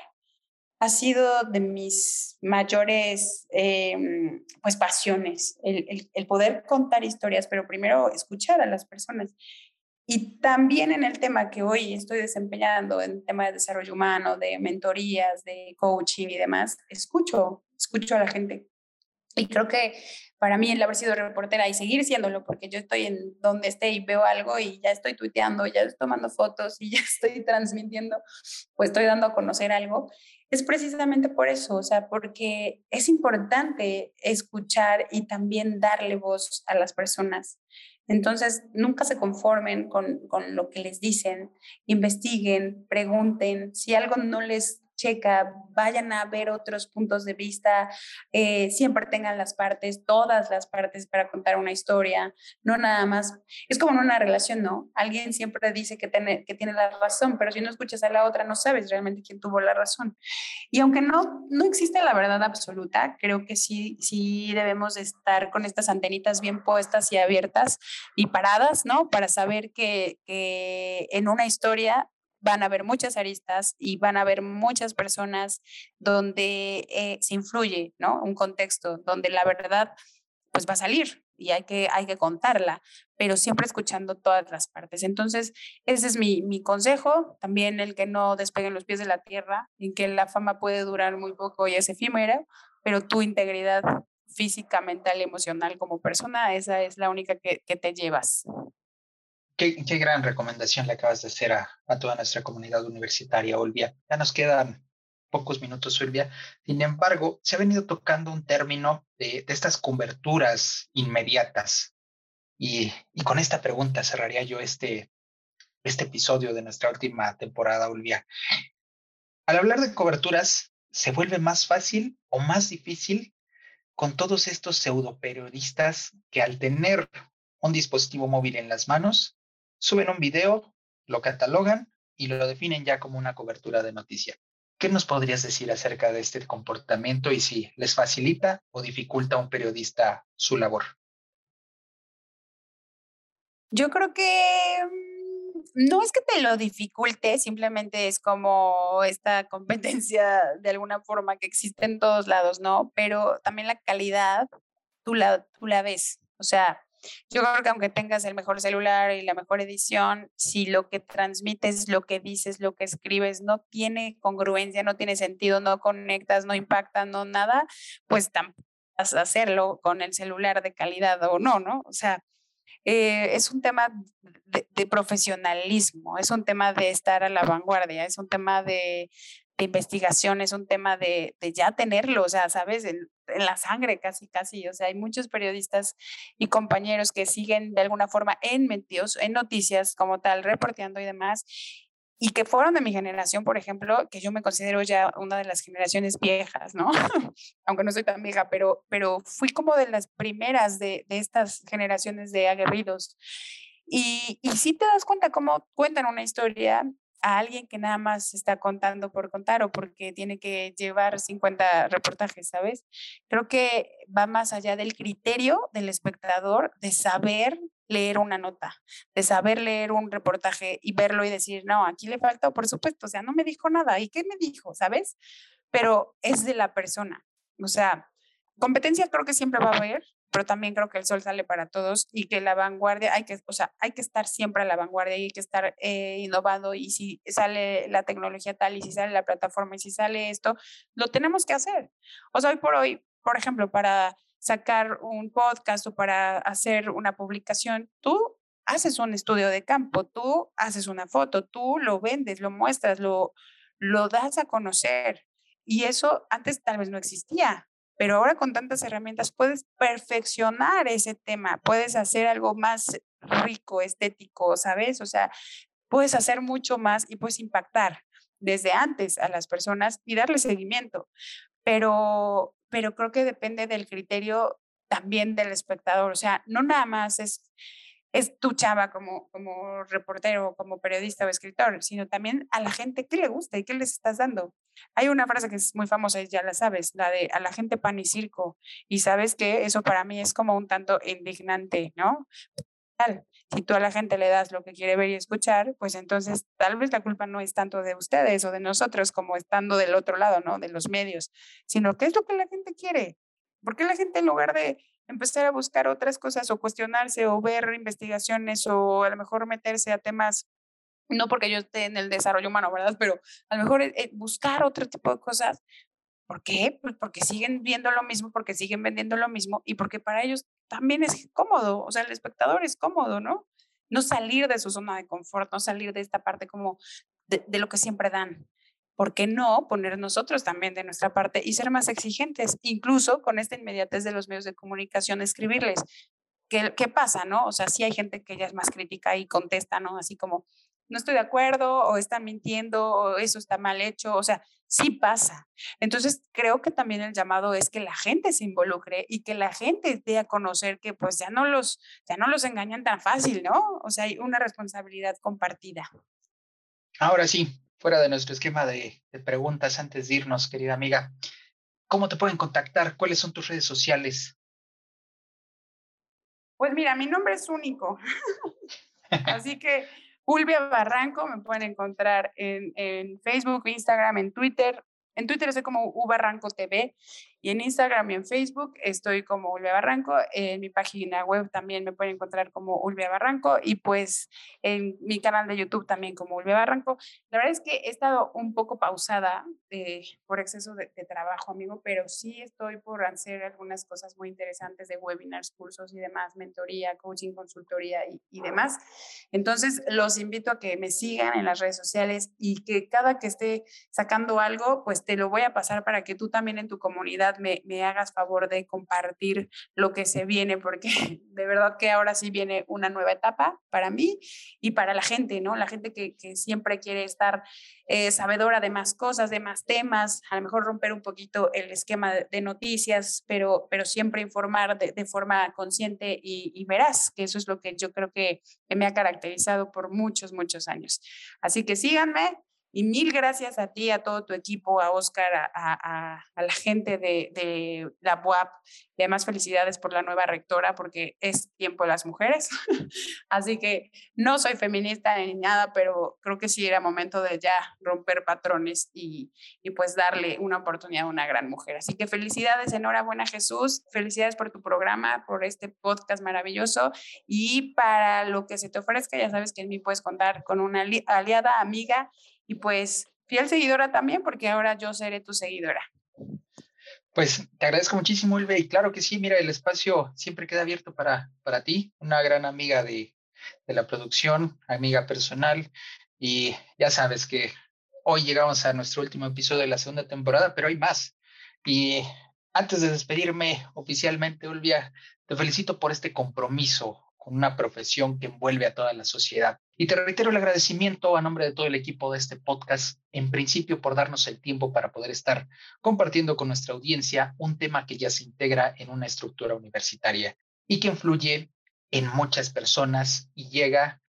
ha sido de mis mayores em, pues pasiones, el, el, poder contar historias, pero primero escuchar a las personas. Y también en el tema que hoy estoy desempeñando, en tema de desarrollo humano, de mentorías, de coaching y demás, escucho, escucho a la gente. Y creo que para mí el haber sido reportera y seguir siéndolo, porque yo estoy en donde esté y veo algo y ya estoy tuiteando, ya estoy tomando fotos y ya estoy transmitiendo, pues estoy dando a conocer algo, es precisamente por eso, o sea, porque es importante escuchar y también darle voz a las personas. Entonces, nunca se conformen con, con, lo que les dicen, investiguen, pregunten, si algo no les checa, vayan a ver otros puntos de vista, eh, siempre tengan las partes, todas las partes para contar una historia, no nada más. Es como en una relación, ¿no? Alguien siempre dice que tiene, que tiene la razón, pero si no escuchas a la otra, no sabes realmente quién tuvo la razón. Y aunque no, no existe la verdad absoluta, creo que sí, sí debemos estar con estas antenitas bien puestas y abiertas y paradas, ¿no? Para saber que, que en una historia van a haber muchas aristas y van a haber muchas personas donde eh, se influye, ¿no? Un contexto donde la verdad pues va a salir y hay que, hay que contarla, pero siempre escuchando todas las partes. Entonces, ese es mi, mi consejo, también el que no despeguen los pies de la tierra, en que la fama puede durar muy poco y es efímera, pero tu integridad física, mental, emocional como persona, esa es la única que, que te llevas. Qué, gran recomendación le acabas de hacer a, toda nuestra comunidad universitaria, Olvia. Ya nos quedan pocos minutos, Olvia. Sin embargo, se ha venido tocando un término de, estas coberturas inmediatas. Y, con esta pregunta cerraría yo este, este episodio de nuestra última temporada, Olvia. Al hablar de coberturas, ¿se vuelve más fácil o más difícil con todos estos pseudoperiodistas que al tener un dispositivo móvil en las manos suben un video, lo catalogan y lo definen ya como una cobertura de noticia. ¿Qué nos podrías decir acerca de este comportamiento y si les facilita o dificulta a un periodista su labor? Yo creo que mm, no es que te lo dificulte, simplemente es como esta competencia de alguna forma que existe en todos lados, ¿no? Pero también la calidad, tú la, tú la ves. O sea, yo creo que aunque tengas el mejor celular y la mejor edición, si lo que transmites, lo que dices, lo que escribes no tiene congruencia, no tiene sentido, no conectas, no impacta, no nada, pues tampoco vas a hacerlo con el celular de calidad o no, ¿no? O sea, eh, es un tema de, profesionalismo, es un tema de estar a la vanguardia, es un tema de, de investigación, es un tema de, de, ya tenerlo, o sea, sabes, en, la sangre casi, casi, o sea, hay muchos periodistas y compañeros que siguen de alguna forma en medios, en noticias como tal, reporteando y demás, y que fueron de mi generación, por ejemplo, que yo me considero ya una de las generaciones viejas, ¿no? Aunque no soy tan vieja, pero, pero fui como de las primeras de, de estas generaciones de aguerridos. Y, y sí te das cuenta cómo cuentan una historia a alguien que nada más está contando por contar o porque tiene que llevar 50 reportajes, ¿sabes? Creo que va más allá del criterio del espectador de saber leer una nota, de saber leer un reportaje y verlo y decir, no, aquí le falta, por supuesto, o sea, no me dijo nada. ¿Y qué me dijo? ¿Sabes? Pero es de la persona. O sea, competencia creo que siempre va a haber, pero también creo que el sol sale para todos y que la vanguardia, hay que, o sea, hay que estar siempre a la vanguardia y hay que estar eh, innovando y si sale la tecnología tal y si sale la plataforma y si sale esto, lo tenemos que hacer. O sea, hoy por hoy, por ejemplo, para sacar un podcast o para hacer una publicación, tú haces un estudio de campo, tú haces una foto, tú lo vendes, lo muestras, lo, lo das a conocer. Y eso antes tal vez no existía. Pero ahora con tantas herramientas puedes perfeccionar ese tema, puedes hacer algo más rico, estético, ¿sabes? O sea, puedes hacer mucho más y puedes impactar desde antes a las personas y darle seguimiento. Pero, pero creo que depende del criterio también del espectador. O sea, no nada más es es tu chava como, como reportero, como periodista o escritor, sino también a la gente qué le gusta y qué les estás dando. Hay una frase que es muy famosa, ya la sabes, la de a la gente pan y circo. Y sabes que eso para mí es como un tanto indignante, ¿no? Si tú a la gente le das lo que quiere ver y escuchar, pues entonces tal vez la culpa no es tanto de ustedes o de nosotros como estando del otro lado, ¿no? De los medios, sino qué es lo que la gente quiere. ¿Por qué la gente en lugar de empezar a buscar otras cosas o cuestionarse o ver investigaciones o a lo mejor meterse a temas, no porque yo esté en el desarrollo humano, ¿verdad? Pero a lo mejor eh, eh, buscar otro tipo de cosas. ¿Por qué? Pues porque siguen viendo lo mismo, porque siguen vendiendo lo mismo y porque para ellos también es cómodo, o sea, el espectador es cómodo, ¿no? No salir de su zona de confort, no salir de esta parte como de lo que siempre dan. ¿Por qué no poner nosotros también de nuestra parte y ser más exigentes, incluso con esta inmediatez de los medios de comunicación, escribirles? ¿Qué, qué pasa, no? O sea, sí hay gente que ya es más crítica y contesta, ¿no? Así como, no estoy de acuerdo, o están mintiendo, o eso está mal hecho, o sea, sí pasa. Entonces, creo que también el llamado es que la gente se involucre y que la gente dé a conocer que pues ya no los, ya no los engañan tan fácil, ¿no? O sea, hay una responsabilidad compartida. Ahora sí, fuera de nuestro esquema de, preguntas antes de irnos, querida amiga, ¿cómo te pueden contactar? ¿Cuáles son tus redes sociales? Pues mira, mi nombre es único. Así que Ulvia Barranco me pueden encontrar en, Facebook, Instagram, en Twitter. En Twitter estoy como U Barranco y en Instagram y en Facebook estoy como Ulvia Barranco. En mi página web también me pueden encontrar como Ulvia Barranco y pues en mi canal de YouTube también como Ulvia Barranco. La verdad es que he estado un poco pausada eh, por exceso de, trabajo, amigo, pero sí estoy por hacer algunas cosas muy interesantes de webinars, cursos y demás, mentoría, coaching, consultoría y, y demás. Entonces, los invito a que me sigan en las redes sociales y que cada que esté sacando algo, pues te lo voy a pasar para que tú también en tu comunidad me, hagas favor de compartir lo que se viene, porque de verdad que ahora sí viene una nueva etapa para mí y para la gente, ¿no? La gente que, siempre quiere estar eh, sabedora de más cosas, de más temas, a lo mejor romper un poquito el esquema de, noticias, pero, pero siempre informar de, forma consciente y, y, veraz, que eso es lo que yo creo que me ha caracterizado por muchos, muchos años. Así que síganme, y mil gracias a ti, a todo tu equipo, a Oscar, a, la gente de, la UAP. Y además felicidades por la nueva rectora porque es tiempo de las mujeres. Así que no soy feminista ni nada, pero creo que sí era momento de ya romper patrones y, y pues darle una oportunidad a una gran mujer. Así que felicidades, enhorabuena Jesús, felicidades por tu programa, por este podcast maravilloso y para lo que se te ofrezca, ya sabes que en mí puedes contar con una aliada, amiga y pues fiel seguidora también, porque ahora yo seré tu seguidora. Pues te agradezco muchísimo, Ilve, y claro que sí, mira, el espacio siempre queda abierto para, para ti, una gran amiga de, de la producción, amiga personal, y ya sabes que hoy llegamos a nuestro último episodio de la segunda temporada, pero hay más. Y antes de despedirme oficialmente, Olvia, te felicito por este compromiso con una profesión que envuelve a toda la sociedad. Y te reitero el agradecimiento a nombre de todo el equipo de este podcast, en principio por darnos el tiempo para poder estar compartiendo con nuestra audiencia un tema que ya se integra en una estructura universitaria y que influye en muchas personas y llega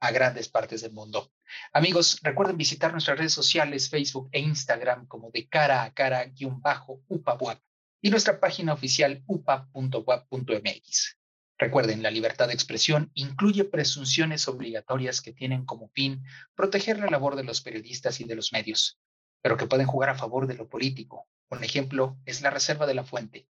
a grandes partes del mundo. Amigos, recuerden visitar nuestras redes sociales, Facebook e Instagram como de cara a cara-upa y nuestra página oficial upa.wap.mx. Recuerden, la libertad de expresión incluye presunciones obligatorias que tienen como fin proteger la labor de los periodistas y de los medios, pero que pueden jugar a favor de lo político. Un ejemplo es la reserva de la fuente.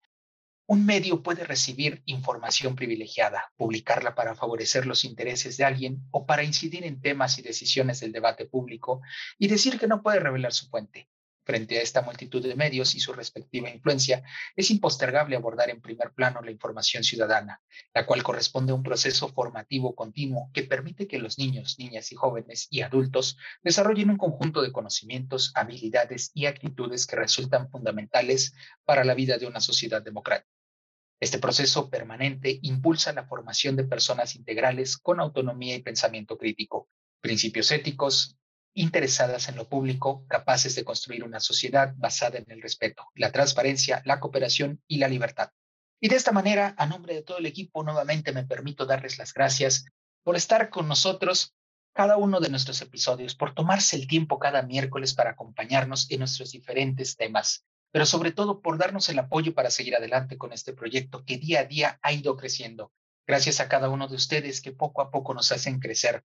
Un medio puede recibir información privilegiada, publicarla para favorecer los intereses de alguien o para incidir en temas y decisiones del debate público y decir que no puede revelar su fuente. Frente a esta multitud de medios y su respectiva influencia, es impostergable abordar en primer plano la información ciudadana, la cual corresponde a un proceso formativo continuo que permite que los niños, niñas y jóvenes y adultos desarrollen un conjunto de conocimientos, habilidades y actitudes que resultan fundamentales para la vida de una sociedad democrática. Este proceso permanente impulsa la formación de personas integrales con autonomía y pensamiento crítico, principios éticos, interesadas en lo público, capaces de construir una sociedad basada en el respeto, la transparencia, la cooperación y la libertad. Y de esta manera, a nombre de todo el equipo, nuevamente me permito darles las gracias por estar con nosotros cada uno de nuestros episodios, por tomarse el tiempo cada miércoles para acompañarnos en nuestros diferentes temas, pero sobre todo por darnos el apoyo para seguir adelante con este proyecto que día a día ha ido creciendo. Gracias a cada uno de ustedes que poco a poco nos hacen crecer.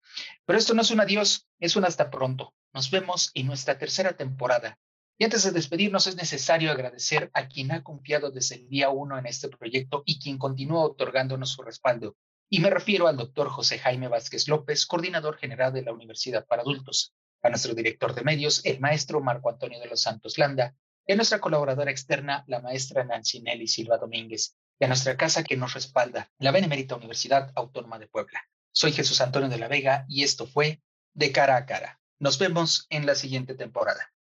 Pero esto no es un adiós, es un hasta pronto. Nos vemos en nuestra tercera temporada. Y antes de despedirnos es necesario agradecer a quien ha confiado desde el día uno en este proyecto y quien continúa otorgándonos su respaldo. Y me refiero al doctor José Jaime Vázquez López, coordinador general de la Universidad para Adultos, a nuestro director de medios, el maestro Marco Antonio de los Santos Landa, y a nuestra colaboradora externa, la maestra Nancy Nelly Silva Domínguez, a nuestra casa que nos respalda, la Benemérita Universidad Autónoma de Puebla. Soy Jesús Antonio de la Vega y esto fue De Cara a Cara. Nos vemos en la siguiente temporada.